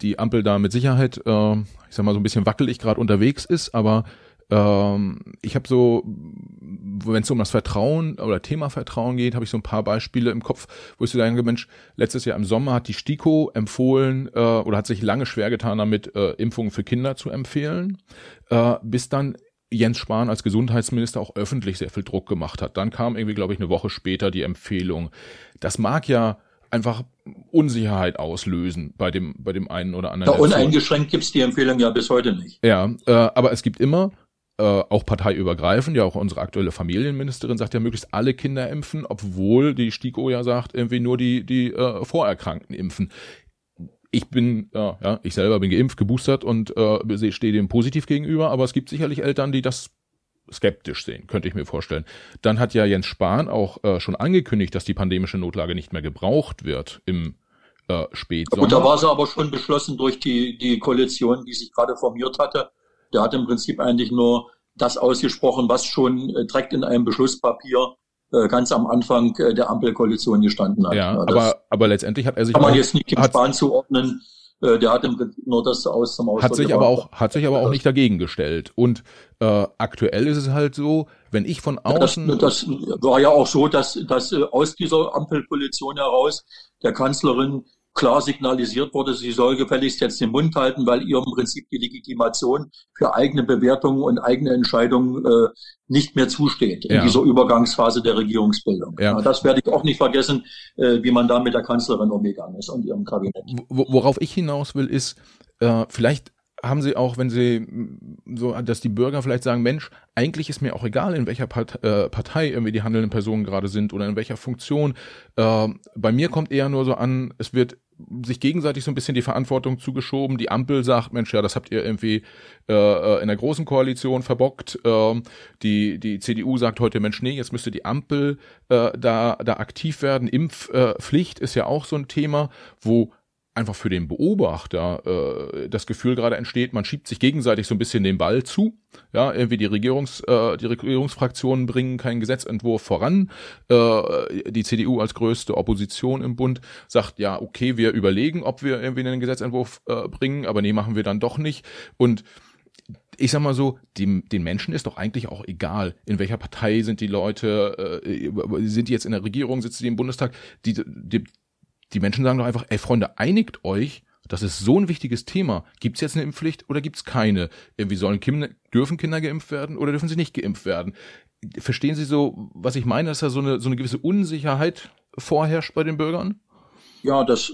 die Ampel da mit Sicherheit, äh, ich sag mal, so ein bisschen wackelig gerade unterwegs ist, aber ähm, ich habe so, wenn es um das Vertrauen oder Thema Vertrauen geht, habe ich so ein paar Beispiele im Kopf, wo ich so denke, Mensch, letztes Jahr im Sommer hat die STIKO empfohlen äh, oder hat sich lange schwer getan damit, äh, Impfungen für Kinder zu empfehlen, äh, bis dann Jens Spahn als Gesundheitsminister auch öffentlich sehr viel Druck gemacht hat. Dann kam irgendwie, glaube ich, eine Woche später die Empfehlung. Das mag ja einfach Unsicherheit auslösen bei dem, bei dem einen oder anderen. Ja, uneingeschränkt gibt's die Empfehlung ja bis heute nicht. Ja, äh, aber es gibt immer äh, auch parteiübergreifend, ja auch unsere aktuelle Familienministerin sagt ja möglichst alle Kinder impfen, obwohl die STIKO ja sagt, irgendwie nur die, die äh, Vorerkrankten impfen. Ich bin, äh, ja, ich selber bin geimpft, geboostert und äh, stehe dem positiv gegenüber, aber es gibt sicherlich Eltern, die das skeptisch sehen, könnte ich mir vorstellen. Dann hat ja Jens Spahn auch äh, schon angekündigt, dass die pandemische Notlage nicht mehr gebraucht wird im äh, spät. Und da war sie aber schon beschlossen durch die, die Koalition, die sich gerade formiert hatte. Der hat im Prinzip eigentlich nur das ausgesprochen, was schon äh, direkt in einem Beschlusspapier äh, ganz am Anfang äh, der Ampelkoalition gestanden hat. Ja, ja aber, aber letztendlich hat er sich kann man jetzt nicht im Spahn zuordnen. Äh, der hat im Prinzip nur das aus zum Ausdruck Hat sich aber auch, hat sich aber auch nicht dagegen gestellt. Und äh, aktuell ist es halt so, wenn ich von außen. Ja, das, das war ja auch so, dass, dass äh, aus dieser Ampelkoalition heraus der Kanzlerin klar signalisiert wurde, sie soll gefälligst jetzt den Mund halten, weil ihr im Prinzip die Legitimation für eigene Bewertungen und eigene Entscheidungen äh, nicht mehr zusteht in ja. dieser Übergangsphase der Regierungsbildung. Ja. ja. das werde ich auch nicht vergessen, äh, wie man da mit der Kanzlerin umgegangen ist und ihrem Kabinett. Worauf ich hinaus will, ist, äh, vielleicht haben sie auch, wenn sie so, dass die Bürger vielleicht sagen, Mensch, eigentlich ist mir auch egal, in welcher äh, Partei irgendwie die handelnden Personen gerade sind oder in welcher Funktion. Äh, bei mir kommt eher nur so an, es wird sich gegenseitig so ein bisschen die Verantwortung zugeschoben. Die Ampel sagt, Mensch, ja, das habt ihr irgendwie äh, äh, in der großen Koalition verbockt. Ähm, die, die CDU sagt heute, Mensch, nee, jetzt müsste die Ampel äh, da, da aktiv werden. Impfpflicht ist ja auch so ein Thema, wo einfach für den Beobachter äh, das Gefühl gerade entsteht, man schiebt sich gegenseitig so ein bisschen den Ball zu. Ja, irgendwie die Regierungs, äh, die Regierungsfraktionen bringen keinen Gesetzentwurf voran. Äh, die CDU als größte Opposition im Bund sagt, ja, okay, wir überlegen, ob wir irgendwie einen Gesetzentwurf äh, bringen, aber nee, machen wir dann doch nicht. Und ich sag mal so, die, den Menschen ist doch eigentlich auch egal, in welcher Partei sind die Leute, äh, sind die jetzt in der Regierung, sitzen die im Bundestag, die, die, die Menschen sagen doch einfach, ey Freunde, einigt euch, das ist so ein wichtiges Thema. Gibt es jetzt eine Impfpflicht oder gibt es keine? Wie sollen Kinder, dürfen Kinder geimpft werden oder dürfen sie nicht geimpft werden? Verstehen Sie so, was ich meine, dass da so eine, so eine gewisse Unsicherheit vorherrscht bei den Bürgern? Ja, das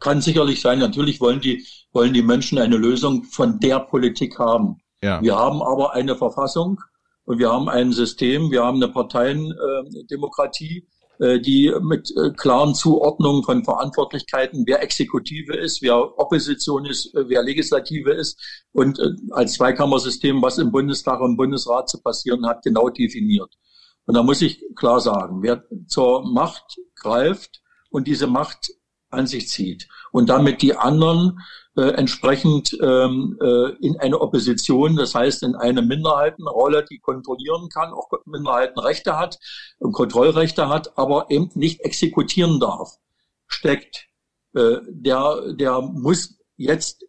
kann sicherlich sein. Natürlich wollen die, wollen die Menschen eine Lösung von der Politik haben. Ja. Wir haben aber eine Verfassung und wir haben ein System, wir haben eine Parteiendemokratie. Äh, äh, die mit äh, klaren Zuordnungen von Verantwortlichkeiten, wer Exekutive ist, wer Opposition ist, äh, wer Legislative ist und als Zweikammersystem, was im Bundestag und im Bundesrat zu passieren hat, genau definiert. Und da muss ich klar sagen, wer zur Macht greift und diese Macht an sich zieht und damit die anderen äh, entsprechend ähm, äh, in eine Opposition, das heißt in eine Minderheitenrolle, die kontrollieren kann, auch Minderheitenrechte hat und Kontrollrechte hat, aber eben nicht exekutieren darf, steckt. Äh, der, der muss jetzt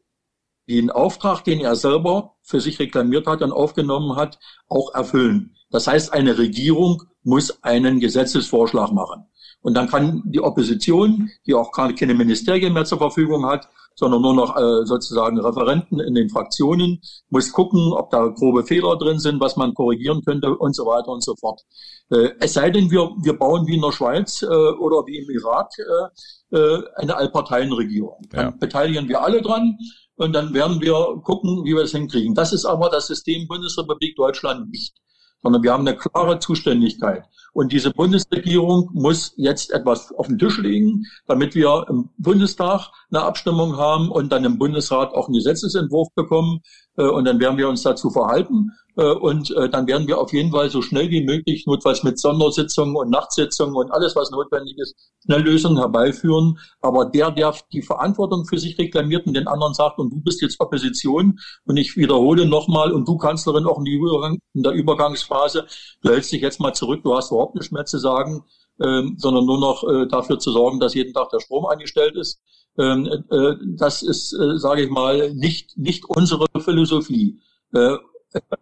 den Auftrag, den er selber für sich reklamiert hat und aufgenommen hat, auch erfüllen. Das heißt, eine Regierung muss einen Gesetzesvorschlag machen. Und dann kann die Opposition, die auch keine Ministerien mehr zur Verfügung hat, sondern nur noch äh, sozusagen Referenten in den Fraktionen, muss gucken, ob da grobe Fehler drin sind, was man korrigieren könnte und so weiter und so fort. Äh, es sei denn, wir, wir bauen wie in der Schweiz äh, oder wie im Irak äh, äh, eine Allparteienregierung. Dann ja. beteiligen wir alle dran und dann werden wir gucken, wie wir es hinkriegen. Das ist aber das System Bundesrepublik Deutschland nicht sondern wir haben eine klare Zuständigkeit. Und diese Bundesregierung muss jetzt etwas auf den Tisch legen, damit wir im Bundestag eine Abstimmung haben und dann im Bundesrat auch einen Gesetzesentwurf bekommen. Äh, und dann werden wir uns dazu verhalten. Äh, und äh, dann werden wir auf jeden Fall so schnell wie möglich, notfalls mit Sondersitzungen und Nachtsitzungen und alles, was notwendig ist, schnell Lösungen herbeiführen. Aber der, der die Verantwortung für sich reklamiert und den anderen sagt, und du bist jetzt Opposition, und ich wiederhole nochmal, und du Kanzlerin auch in, der Übergangsphase, du hältst dich jetzt mal zurück, du hast überhaupt nichts mehr zu sagen, ähm, sondern nur noch dafür zu sorgen, dass jeden Tag der Strom eingestellt ist. Ähm, äh, das ist, äh, sage ich mal, nicht, nicht unsere Philosophie. Äh,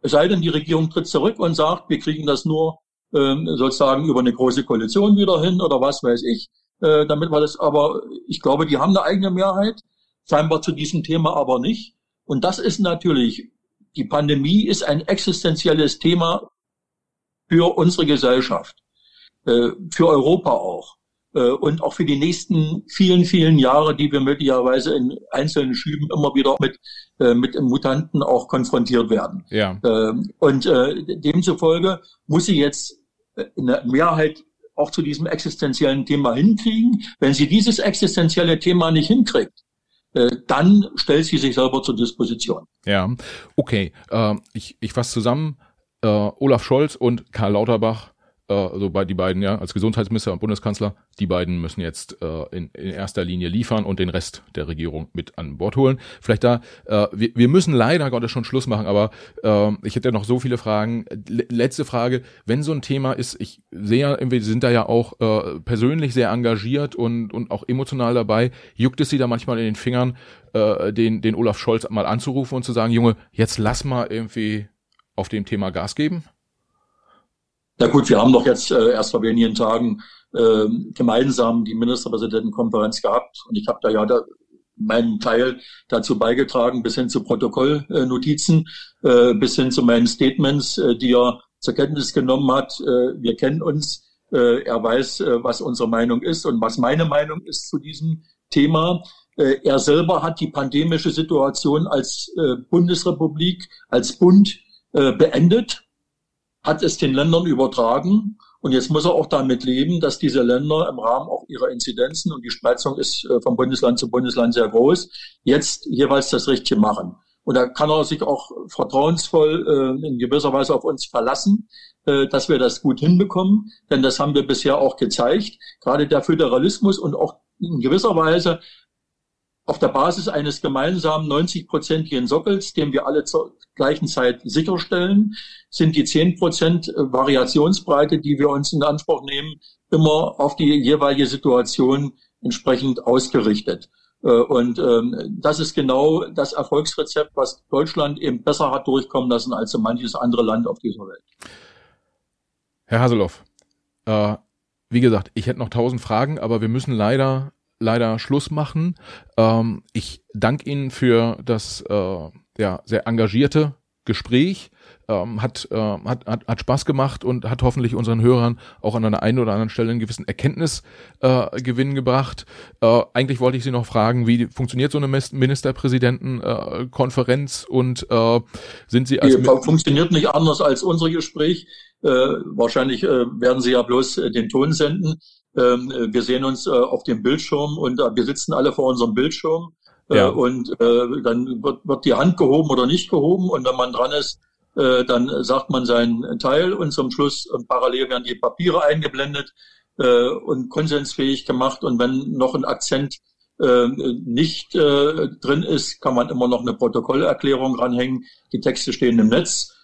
es sei denn, die Regierung tritt zurück und sagt, wir kriegen das nur ähm, sozusagen über eine große Koalition wieder hin oder was weiß ich, damit wir das, aber ich glaube, die haben eine eigene Mehrheit, scheinbar zu diesem Thema aber nicht. Und das ist natürlich, die Pandemie ist ein existenzielles Thema für unsere Gesellschaft, für Europa auch und auch für die nächsten vielen, vielen Jahre, die wir möglicherweise in einzelnen Schüben immer wieder mit, äh, mit Mutanten auch konfrontiert werden. Ja. Ähm, und äh, demzufolge muss sie jetzt eine Mehrheit auch zu diesem existenziellen Thema hinkriegen. Wenn sie dieses existenzielle Thema nicht hinkriegt, dann stellt sie sich selber zur Disposition. Ja, okay. ich, ich fasse zusammen. Olaf Scholz und Karl Lauterbach äh, so bei die beiden, ja, als Gesundheitsminister und Bundeskanzler, die beiden müssen jetzt äh, in, in erster Linie liefern und den Rest der Regierung mit an Bord holen. Vielleicht da, äh, wir, wir müssen leider Gottes schon Schluss machen, aber äh, ich hätte ja noch so viele Fragen. L letzte Frage, wenn so ein Thema ist, ich sehe ja, wir sind da ja auch äh, persönlich sehr engagiert und, und auch emotional dabei, juckt es sie da manchmal in den Fingern, äh, den, den Olaf Scholz mal anzurufen und zu sagen, Junge, jetzt lass mal irgendwie auf dem Thema Gas geben? Na gut, wir haben doch jetzt äh, erst vor wenigen Tagen äh, gemeinsam die Ministerpräsidentenkonferenz gehabt und ich habe da ja da meinen Teil dazu beigetragen, bis hin zu Protokollnotizen, äh, bis hin zu meinen Statements, äh, die er zur Kenntnis genommen hat. Äh, wir kennen uns, äh, er weiß, äh, was unsere Meinung ist und was meine Meinung ist zu diesem Thema. Äh, er selber hat die pandemische Situation als äh, Bundesrepublik, als Bund äh, beendet, hat es den Ländern übertragen und jetzt muss er auch damit leben, dass diese Länder im Rahmen auch ihrer Inzidenzen und die Spreizung ist vom Bundesland zu Bundesland sehr groß, jetzt jeweils das Richtige machen. Und da kann er sich auch vertrauensvoll äh, in gewisser Weise auf uns verlassen, äh, dass wir das gut hinbekommen. Denn das haben wir bisher auch gezeigt. Gerade der Föderalismus und auch in gewisser Weise auf der Basis eines gemeinsamen 90-prozentigen Sockels, den wir alle zur gleichen Zeit sicherstellen, sind die 10 Prozent Variationsbreite, die wir uns in Anspruch nehmen, immer auf die jeweilige Situation entsprechend ausgerichtet. Äh, und ähm, das ist genau das Erfolgsrezept, was Deutschland eben besser hat durchkommen lassen als so manches andere Land auf dieser Welt. Herr Haseloff, äh, wie gesagt, ich hätte noch tausend Fragen, aber wir müssen leider leider Schluss machen. Ähm, ich danke Ihnen für das äh, ja, sehr engagierte Gespräch. Ähm, hat, äh, hat, hat, hat Spaß gemacht und hat hoffentlich unseren Hörern auch an einer einen oder anderen Stelle einen gewissen Erkenntnisgewinn äh, gebracht. Äh, eigentlich wollte ich Sie noch fragen, wie funktioniert so eine Ministerpräsidentenkonferenz äh, und äh, sind Sie als... Die funktioniert nicht anders als unser Gespräch. Äh, wahrscheinlich äh, werden Sie ja bloß äh, den Ton senden. Ähm, wir sehen uns äh, auf dem Bildschirm und äh, wir sitzen alle vor unserem Bildschirm. Äh, ja. Und dann wird, wird die Hand gehoben oder nicht gehoben. Und wenn man dran ist, dann sagt man seinen Teil und zum Schluss parallel werden die Papiere eingeblendet und konsensfähig gemacht. Und wenn noch ein Akzent nicht drin ist, kann man immer noch eine Protokollerklärung ranhängen. Die Texte stehen im Netz.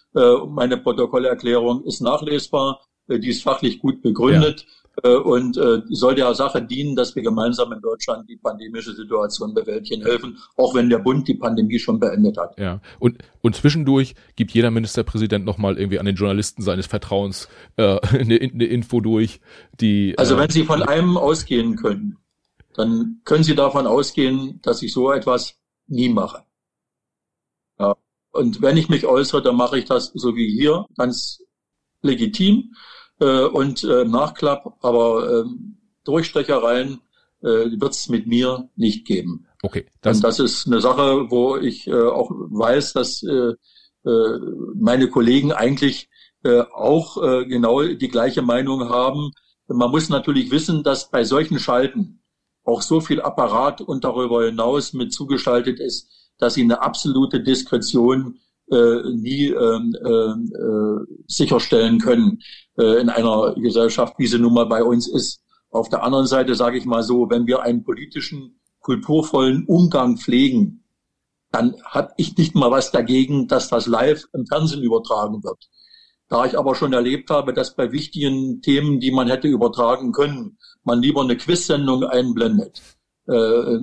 meine Protokollerklärung ist nachlesbar. die ist fachlich gut begründet. Äh, und äh, soll der Sache dienen, dass wir gemeinsam in Deutschland die pandemische Situation bewältigen helfen, auch wenn der Bund die Pandemie schon beendet hat. Ja, und, und zwischendurch gibt jeder Ministerpräsident nochmal irgendwie an den Journalisten seines Vertrauens äh, eine, eine Info durch, die... Also äh, wenn Sie von einem ausgehen können, dann können Sie davon ausgehen, dass ich so etwas nie mache. Ja. Und wenn ich mich äußere, dann mache ich das so wie hier, ganz legitim äh, und äh, Nachklapp, aber äh, Durchstechereien äh, wird es mit mir nicht geben. Okay. Das, und das ist eine Sache, wo ich äh, auch weiß, dass äh, äh, meine Kollegen eigentlich äh, auch äh, genau die gleiche Meinung haben. Man muss natürlich wissen, dass bei solchen Schalten auch so viel Apparat und darüber hinaus mit zugeschaltet ist, dass sie eine absolute Diskretion äh, nie ähm, äh, äh, sicherstellen können äh, in einer Gesellschaft, wie sie nun mal bei uns ist. Auf der anderen Seite sage ich mal so, wenn wir einen politischen, kulturvollen Umgang pflegen, dann habe ich nicht mal was dagegen, dass das live im Fernsehen übertragen wird. Da ich aber schon erlebt habe, dass bei wichtigen Themen, die man hätte übertragen können, man lieber eine Quiz-Sendung einblendet. Äh,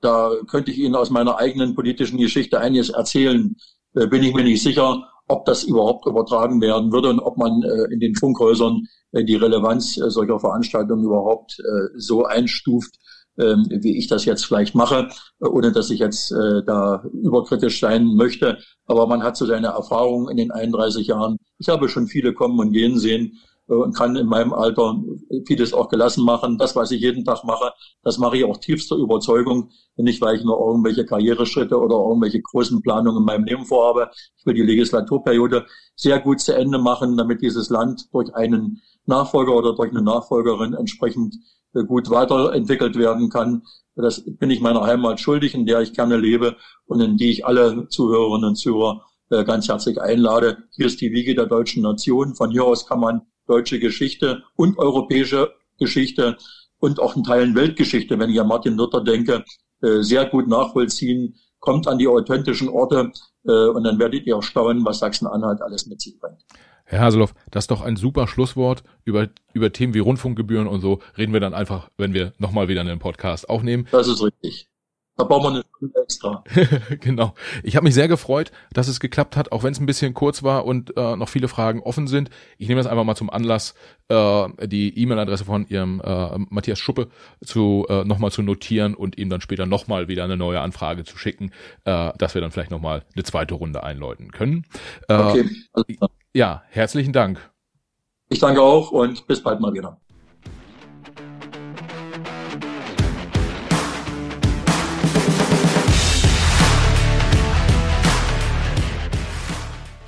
da könnte ich Ihnen aus meiner eigenen politischen Geschichte einiges erzählen. Äh, bin ich mir nicht sicher, ob das überhaupt übertragen werden würde und ob man äh, in den Funkhäusern äh, die Relevanz solcher Veranstaltungen überhaupt so einstuft, ähm, wie ich das jetzt vielleicht mache, ohne dass ich jetzt da überkritisch sein möchte. Aber man hat so seine Erfahrungen in den 31 Jahren. Ich habe schon viele kommen und gehen sehen und kann in meinem Alter vieles auch gelassen machen. Das, was ich jeden Tag mache, das mache ich auch tiefster Überzeugung, nicht weil ich nur irgendwelche Karriereschritte oder irgendwelche großen Planungen in meinem Leben vorhabe. Ich will die Legislaturperiode sehr gut zu Ende machen, damit dieses Land durch einen Nachfolger oder durch eine Nachfolgerin entsprechend äh, gut weiterentwickelt werden kann. Das bin ich meiner Heimat schuldig, in der ich gerne lebe und in die ich alle Zuhörerinnen und Zuhörer äh, ganz herzlich einlade. Hier ist die Wiege der deutschen Nation. Von hier aus kann man deutsche Geschichte und europäische Geschichte und auch in Teilen Weltgeschichte, wenn ich an Martin Luther denke, äh, sehr gut nachvollziehen. Kommt an die authentischen Orte äh, und dann werdet ihr auch staunen, was Sachsen-Anhalt alles mit sich bringt. Herr Haseloff, das ist doch ein super Schlusswort. Über, über Themen wie Rundfunkgebühren und so reden wir dann einfach, wenn wir nochmal wieder einen Podcast aufnehmen. Das ist richtig. Da brauchen wir eine Stunde extra. genau. Ich habe mich sehr gefreut, dass es geklappt hat, auch wenn es ein bisschen kurz war und äh, noch viele Fragen offen sind. Ich nehme das einfach mal zum Anlass, äh, die E-Mail-Adresse von Ihrem äh, Matthias Schuppe zu äh, nochmal zu notieren und ihm dann später nochmal wieder eine neue Anfrage zu schicken, äh, dass wir dann vielleicht nochmal eine zweite Runde einläuten können. Äh, okay. Ja, herzlichen Dank. Ich danke auch und bis bald mal wieder.